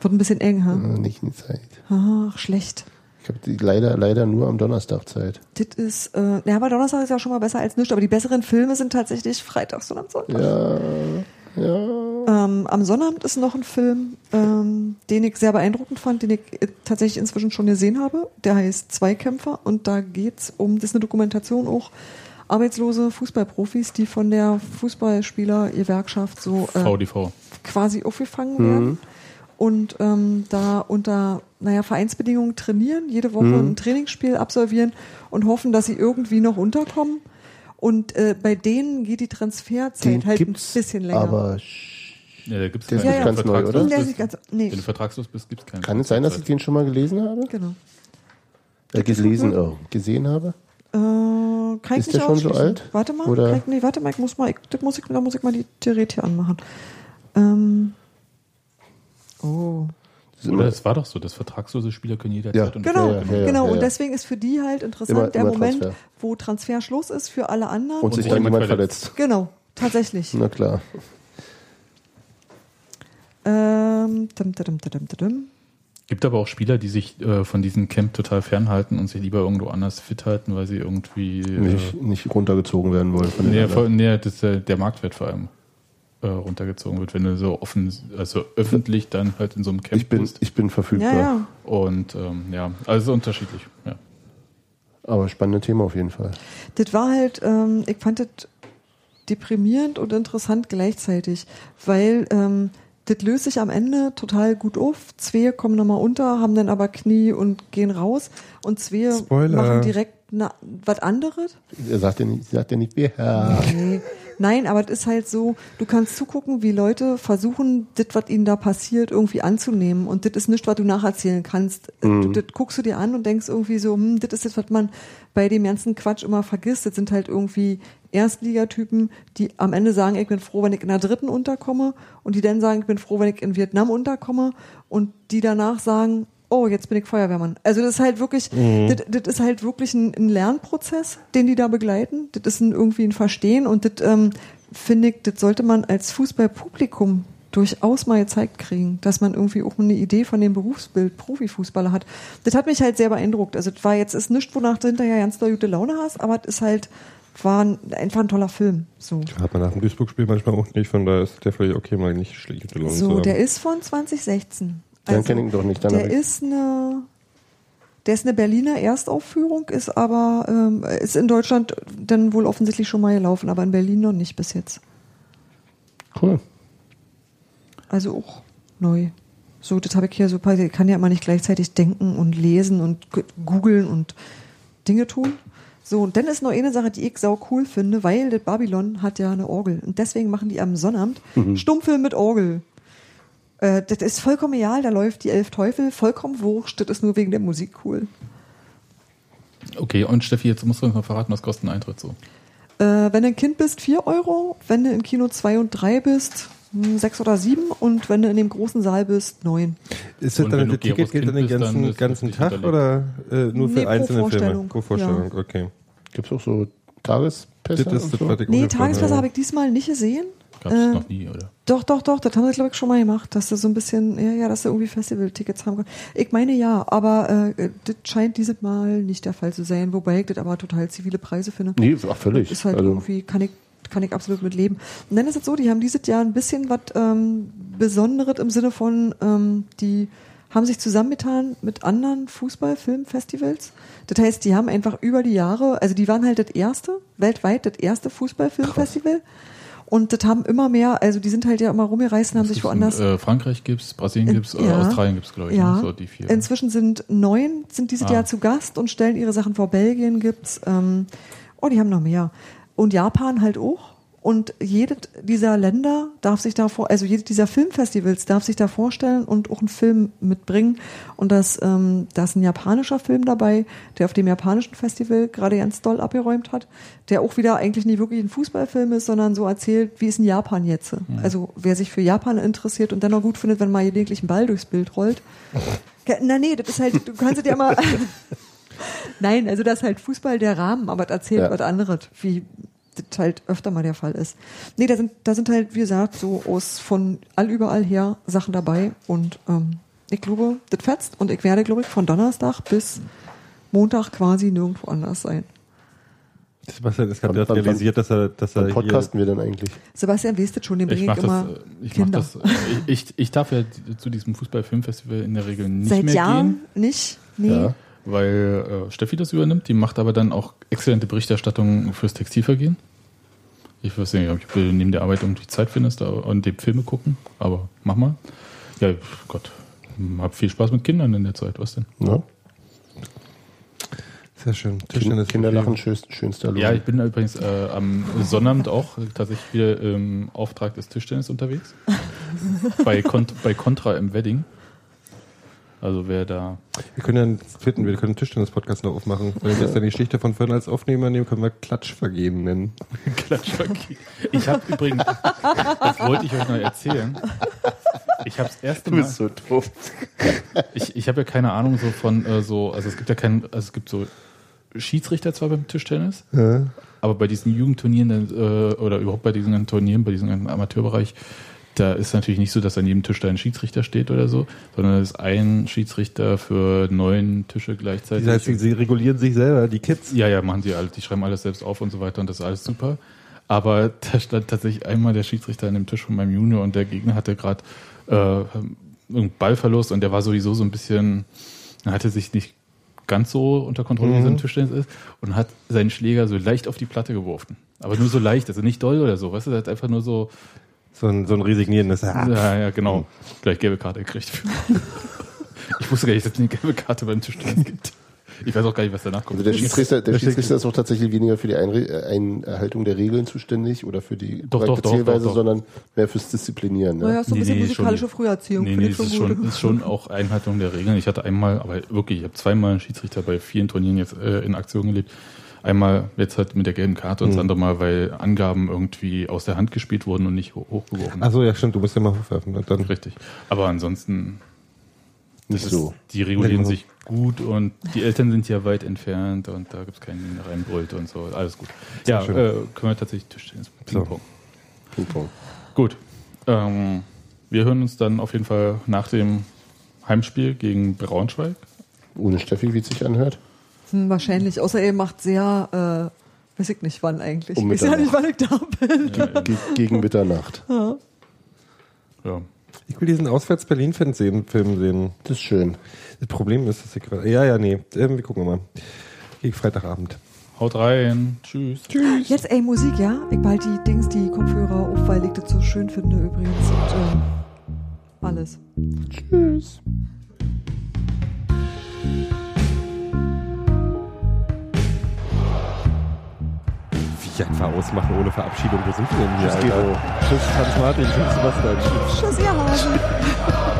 Wird ein bisschen eng, ha? Äh, Nicht in die Zeit. Ach, schlecht. Ich habe die leider, leider nur am Donnerstag Zeit. Das ist, äh, ja, aber Donnerstag ist ja schon mal besser als nichts, aber die besseren Filme sind tatsächlich freitags und am Sonntag. Ja, ja. Ähm, am Sonnabend ist noch ein Film, ähm, den ich sehr beeindruckend fand, den ich äh, tatsächlich inzwischen schon gesehen habe. Der heißt Zweikämpfer und da geht's um, das ist eine Dokumentation auch, arbeitslose Fußballprofis, die von der Fußballspieler-Gewerkschaft so äh, VDV. quasi aufgefangen werden und ähm, da unter naja, Vereinsbedingungen trainieren, jede Woche ein Trainingsspiel absolvieren und hoffen, dass sie irgendwie noch unterkommen. Und äh, bei denen geht die Transferzeit Den halt ein bisschen länger. aber Ja, da gibt's Der ist keine- nicht wenn ganz du neu, vertragslos oder? Der bist- ist ganz, nee, Wenn du vertragslos bist, gibt's keine. kann es sein, dass ich den schon mal gelesen habe? genau. Äh, gelesen, oh, gesehen habe? Äh, kann ich Ist nicht der schon so alt? Warte mal, Oder- kann ich, nee, warte mal, ich muss mal, ich, das muss ich, da muss ich mal die Gerät hier anmachen. Ähm, oh. Ist Oder es war doch so, dass vertragslose Spieler können jederzeit Ja. unterschreiben. Genau, Ja, ja, ja, genau. ja, Und deswegen ist für die halt interessant Immer- der immer Moment, Transfer. wo Transferschluss ist für alle anderen. und sich sich dann jemand verletzt. verletzt. genau, tatsächlich. Na klar. Ähm, dim, dim, dim. Gibt aber auch Spieler, die sich äh, von diesem Camp total fernhalten und sich lieber irgendwo anders fit halten, weil sie irgendwie. Äh, Nicht, nicht runtergezogen werden wollen von nee, vor, nee, das, äh, der Marktwert vor allem äh, runtergezogen wird, wenn du so offen, also öffentlich dann halt in so einem Camp Ich bin, bist. ich bin Ja, verfügbar. ja. Und ähm, ja, also unterschiedlich. Ja. Aber spannendes Thema auf jeden Fall. Das war halt, ähm, ich fand das deprimierend und interessant gleichzeitig, weil ähm, das löst sich am Ende total gut auf. Zwei kommen nochmal unter, haben dann aber Knie und gehen raus und zwei Spoiler. machen direkt was anderes. Er sagt ja nicht, sagt ja nicht wer. Nee. Nein, aber es ist halt so, du kannst zugucken, wie Leute versuchen, das, was ihnen da passiert, irgendwie anzunehmen. Und das ist nicht, was du nacherzählen kannst. Mhm. Das guckst du dir an und denkst irgendwie so, hm, das ist das, was man bei dem ganzen Quatsch immer vergisst. Das sind halt irgendwie Erstligatypen, die am Ende sagen, ich bin froh, wenn ich in der dritten unterkomme. Und die dann sagen, ich bin froh, wenn ich in Vietnam unterkomme. Und die danach sagen, oh, jetzt bin ich Feuerwehrmann. Also das ist halt wirklich, mhm. das, das, ist halt wirklich ein, ein, Lernprozess, den die da begleiten. Das ist ein, irgendwie ein Verstehen und das ähm, finde ich, das sollte man als Fußballpublikum durchaus mal gezeigt kriegen, dass man irgendwie auch eine Idee von dem Berufsbild Profifußballer hat. Das hat mich halt sehr beeindruckt. Also das war jetzt ist nichts, wonach du hinterher ganz doll gute Laune hast, aber es ist halt war ein, einfach ein toller Film. So. Hat man nach dem Duisburg-Spiel manchmal auch nicht, von daher ist der völlig okay, mal nicht schlechte Laune So, der ist von 2016. Dann also, kenne ich ihn doch nicht. Dann der ist eine, der ist eine Berliner Erstaufführung, ist aber ähm, ist in Deutschland dann wohl offensichtlich schon mal gelaufen, aber in Berlin noch nicht bis jetzt. Cool. Also auch neu. So, das habe ich hier so, ich kann ja immer nicht gleichzeitig denken und lesen und googeln und Dinge tun. So, und dann ist noch eine Sache, die ich sau cool finde, weil das Babylon hat ja eine Orgel. Und deswegen machen die am Sonnabend mhm. Stummfilm mit Orgel. Äh, das ist vollkommen egal, da läuft die Elf Teufel, vollkommen wurscht, das ist nur wegen der Musik cool. Okay, und Steffi, jetzt musst du uns mal verraten, was kostet ein Eintritt so? Äh, wenn du ein Kind bist, 4 Euro, wenn du in Kino 2 und 3 bist, 6 hm, oder 7 und wenn du in dem großen Saal bist, 9. Ist das dann, das Ticket gilt dann den ganzen, ganzen Tag oder äh, nur für nee, einzelne Filme? Pro Vorstellung, ja. okay. Gibt es auch so Tagespässe? Das, das, so? Nee, Tagespässe habe ich diesmal nicht gesehen. Gab es äh, noch nie, oder? Doch, doch, doch, das haben sie, glaube ich, schon mal gemacht, dass du so ein bisschen, ja, ja, dass du irgendwie Festival-Tickets haben kannst. Ich meine ja, aber äh, das scheint dieses Mal nicht der Fall zu sein, wobei ich das aber total zivile Preise finde. Nee, ach, völlig. Das ist halt also. irgendwie, kann ich, kann ich absolut mit leben. Und dann ist es so, die haben dieses Jahr ein bisschen was ähm, Besonderes im Sinne von, ähm, die haben sich zusammengetan mit anderen Fußballfilmfestivals. Das heißt, die haben einfach über die Jahre, also die waren halt das erste, weltweit das erste Fußballfilmfestival. Krass. Und das haben immer mehr, also die sind halt ja immer rumgereist und haben sich woanders. In, äh, Frankreich gibt's, Brasilien gibt's, äh, ja, Australien gibt's, glaube ich. Ja. Ne? So die vier. Inzwischen sind neun, sind dieses ah. Jahr zu Gast und stellen ihre Sachen vor. Belgien gibt's, ähm, oh, die haben noch mehr. Und Japan halt auch. Und jedes dieser Länder darf sich da vor, also jedes dieser Filmfestivals darf sich da vorstellen und auch einen Film mitbringen. Und das, ähm, da ist ein japanischer Film dabei, der auf dem japanischen Festival gerade ganz doll abgeräumt hat, der auch wieder eigentlich nicht wirklich ein Fußballfilm ist, sondern so erzählt, wie ist in Japan jetzt. Mhm. Also wer sich für Japan interessiert und dann noch gut findet, wenn mal gelegentlich ein Ball durchs Bild rollt. Na nee, das ist halt, du kannst es ja mal. Nein, also das ist halt Fußball der Rahmen, aber das erzählt ja. was anderes, wie das halt öfter mal der Fall ist. Nee, da sind, da sind halt, wie gesagt, so aus von all überall her Sachen dabei und ähm, ich glaube, das fetzt und ich werde, glaube ich, von Donnerstag bis Montag quasi nirgendwo anders sein. Sebastian ist gerade realisiert, dass er, dass er podcasten wir denn eigentlich? Sebastian wisst das schon, den bringe ich, ich immer das, ich Kinder. Das, ich, ich darf ja zu diesem Fußballfilmfestival in der Regel nicht Seit mehr Jahren gehen. nicht? Nee. Ja weil äh, Steffi das übernimmt. Die macht aber dann auch exzellente Berichterstattung fürs Textilvergehen. Ich weiß nicht, ob ich neben der Arbeit irgendwie Zeit findest und dem Filme gucken, aber mach mal. Ja, Gott, hab viel Spaß mit Kindern in der Zeit. Was denn? Ja. Sehr schön. Tischtennis Kinder lachen schönst, schönster Lohn. Ja, ich bin übrigens äh, am Sonnabend auch tatsächlich wieder im Auftrag des Tischtennis unterwegs. bei, Kont bei Contra im Wedding. Also wer da. Wir können ja fitten, wir können einen Tischtennis-Podcast noch aufmachen. Wenn wir jetzt dann die Geschichte von Fern als Aufnehmer nehmen, können wir Klatsch vergeben nennen. Klatsch vergeben. Ich habe übrigens, das wollte ich euch noch erzählen. Ich habe das erste Mal. Du bist so doof. Ich, ich habe ja keine Ahnung so von äh, so, also es gibt ja kein, also es gibt so Schiedsrichter zwar beim Tischtennis, ja. aber bei diesen Jugendturnieren äh, oder überhaupt bei diesen Turnieren, bei diesem Amateurbereich, da ist natürlich nicht so, dass an jedem Tisch da ein Schiedsrichter steht oder so, sondern es ist ein Schiedsrichter für neun Tische gleichzeitig. Das heißt, sie, sie regulieren sich selber, die Kids? Ja, ja, machen sie alle. Die schreiben alles selbst auf und so weiter und das ist alles super. Aber da stand tatsächlich einmal der Schiedsrichter an dem Tisch von meinem Junior und der Gegner hatte gerade äh, einen Ballverlust und der war sowieso so ein bisschen, hatte sich nicht ganz so unter Kontrolle, mhm. wie so ein Tischtennis ist, und hat seinen Schläger so leicht auf die Platte geworfen. Aber nur so leicht, also nicht doll oder so, weißt du, er hat einfach nur so so ein, so ein resignierendes. Ah. Ja, ja, genau. Gleich gelbe Karte gekriegt. ich wusste gar nicht, dass es eine gelbe Karte beim Tischtennis gibt. Ich weiß auch gar nicht, was danach kommt. Also der Schiedsrichter, der Schiedsrichter ist auch tatsächlich weniger für die Einre äh, Einhaltung der Regeln zuständig oder für die doch, doch, Zielweise, doch, doch, sondern mehr fürs Disziplinieren. Ne? Naja, so ein bisschen Nee, nee, musikalische schon- Früherziehung. Nee, nee, ich das ist schon, ist schon auch Einhaltung der Regeln. Ich hatte einmal, aber wirklich, ich habe zweimal einen Schiedsrichter bei vielen Turnieren jetzt äh, in Aktion gelebt. Einmal jetzt halt mit der gelben Karte und das andere Mal, weil Angaben irgendwie aus der Hand gespielt wurden und nicht ho hochgeworfen. Achso, ja, stimmt, du musst ja mal hochwerfen. ne? Dann, Richtig. Aber ansonsten, Nicht so. ist, die regulieren sich gut und die Eltern sind ja weit entfernt und da gibt es keinen Reinbrüllt und so. Alles gut. Ja, schön. äh, können wir tatsächlich Tischtennis. Ping-Pong. Ping-Pong. Gut. Ähm, wir hören uns dann auf jeden Fall nach dem Heimspiel gegen Braunschweig. Ohne Steffi, wie es sich anhört. Hm, wahrscheinlich, außer ihr macht sehr, äh, weiß ich nicht wann eigentlich. Um ich weiß ja nicht, wann ich da bin. Ge gegen Mitternacht. Ja. ich will diesen Auswärts-Berlin-Film sehen, Film sehen. Das ist schön. Das Problem ist, dass ich gerade. Ja, ja, nee. Ähm, wir gucken mal. Gegen Freitagabend. Haut rein. Tschüss. Tschüss. Jetzt, ey, Musik, ja? Ich behalte die Dings, die Kopfhörer auf, weil ich das so schön finde übrigens. Und, äh, alles. Tschüss. Wie einfach ausmachen ohne Verabschiedung. Wo sind wir denn hier, Tschüss, Alter? Tschüss, Hans Martin. Tschüss, Sebastian. Tschüss, ihr Hasen.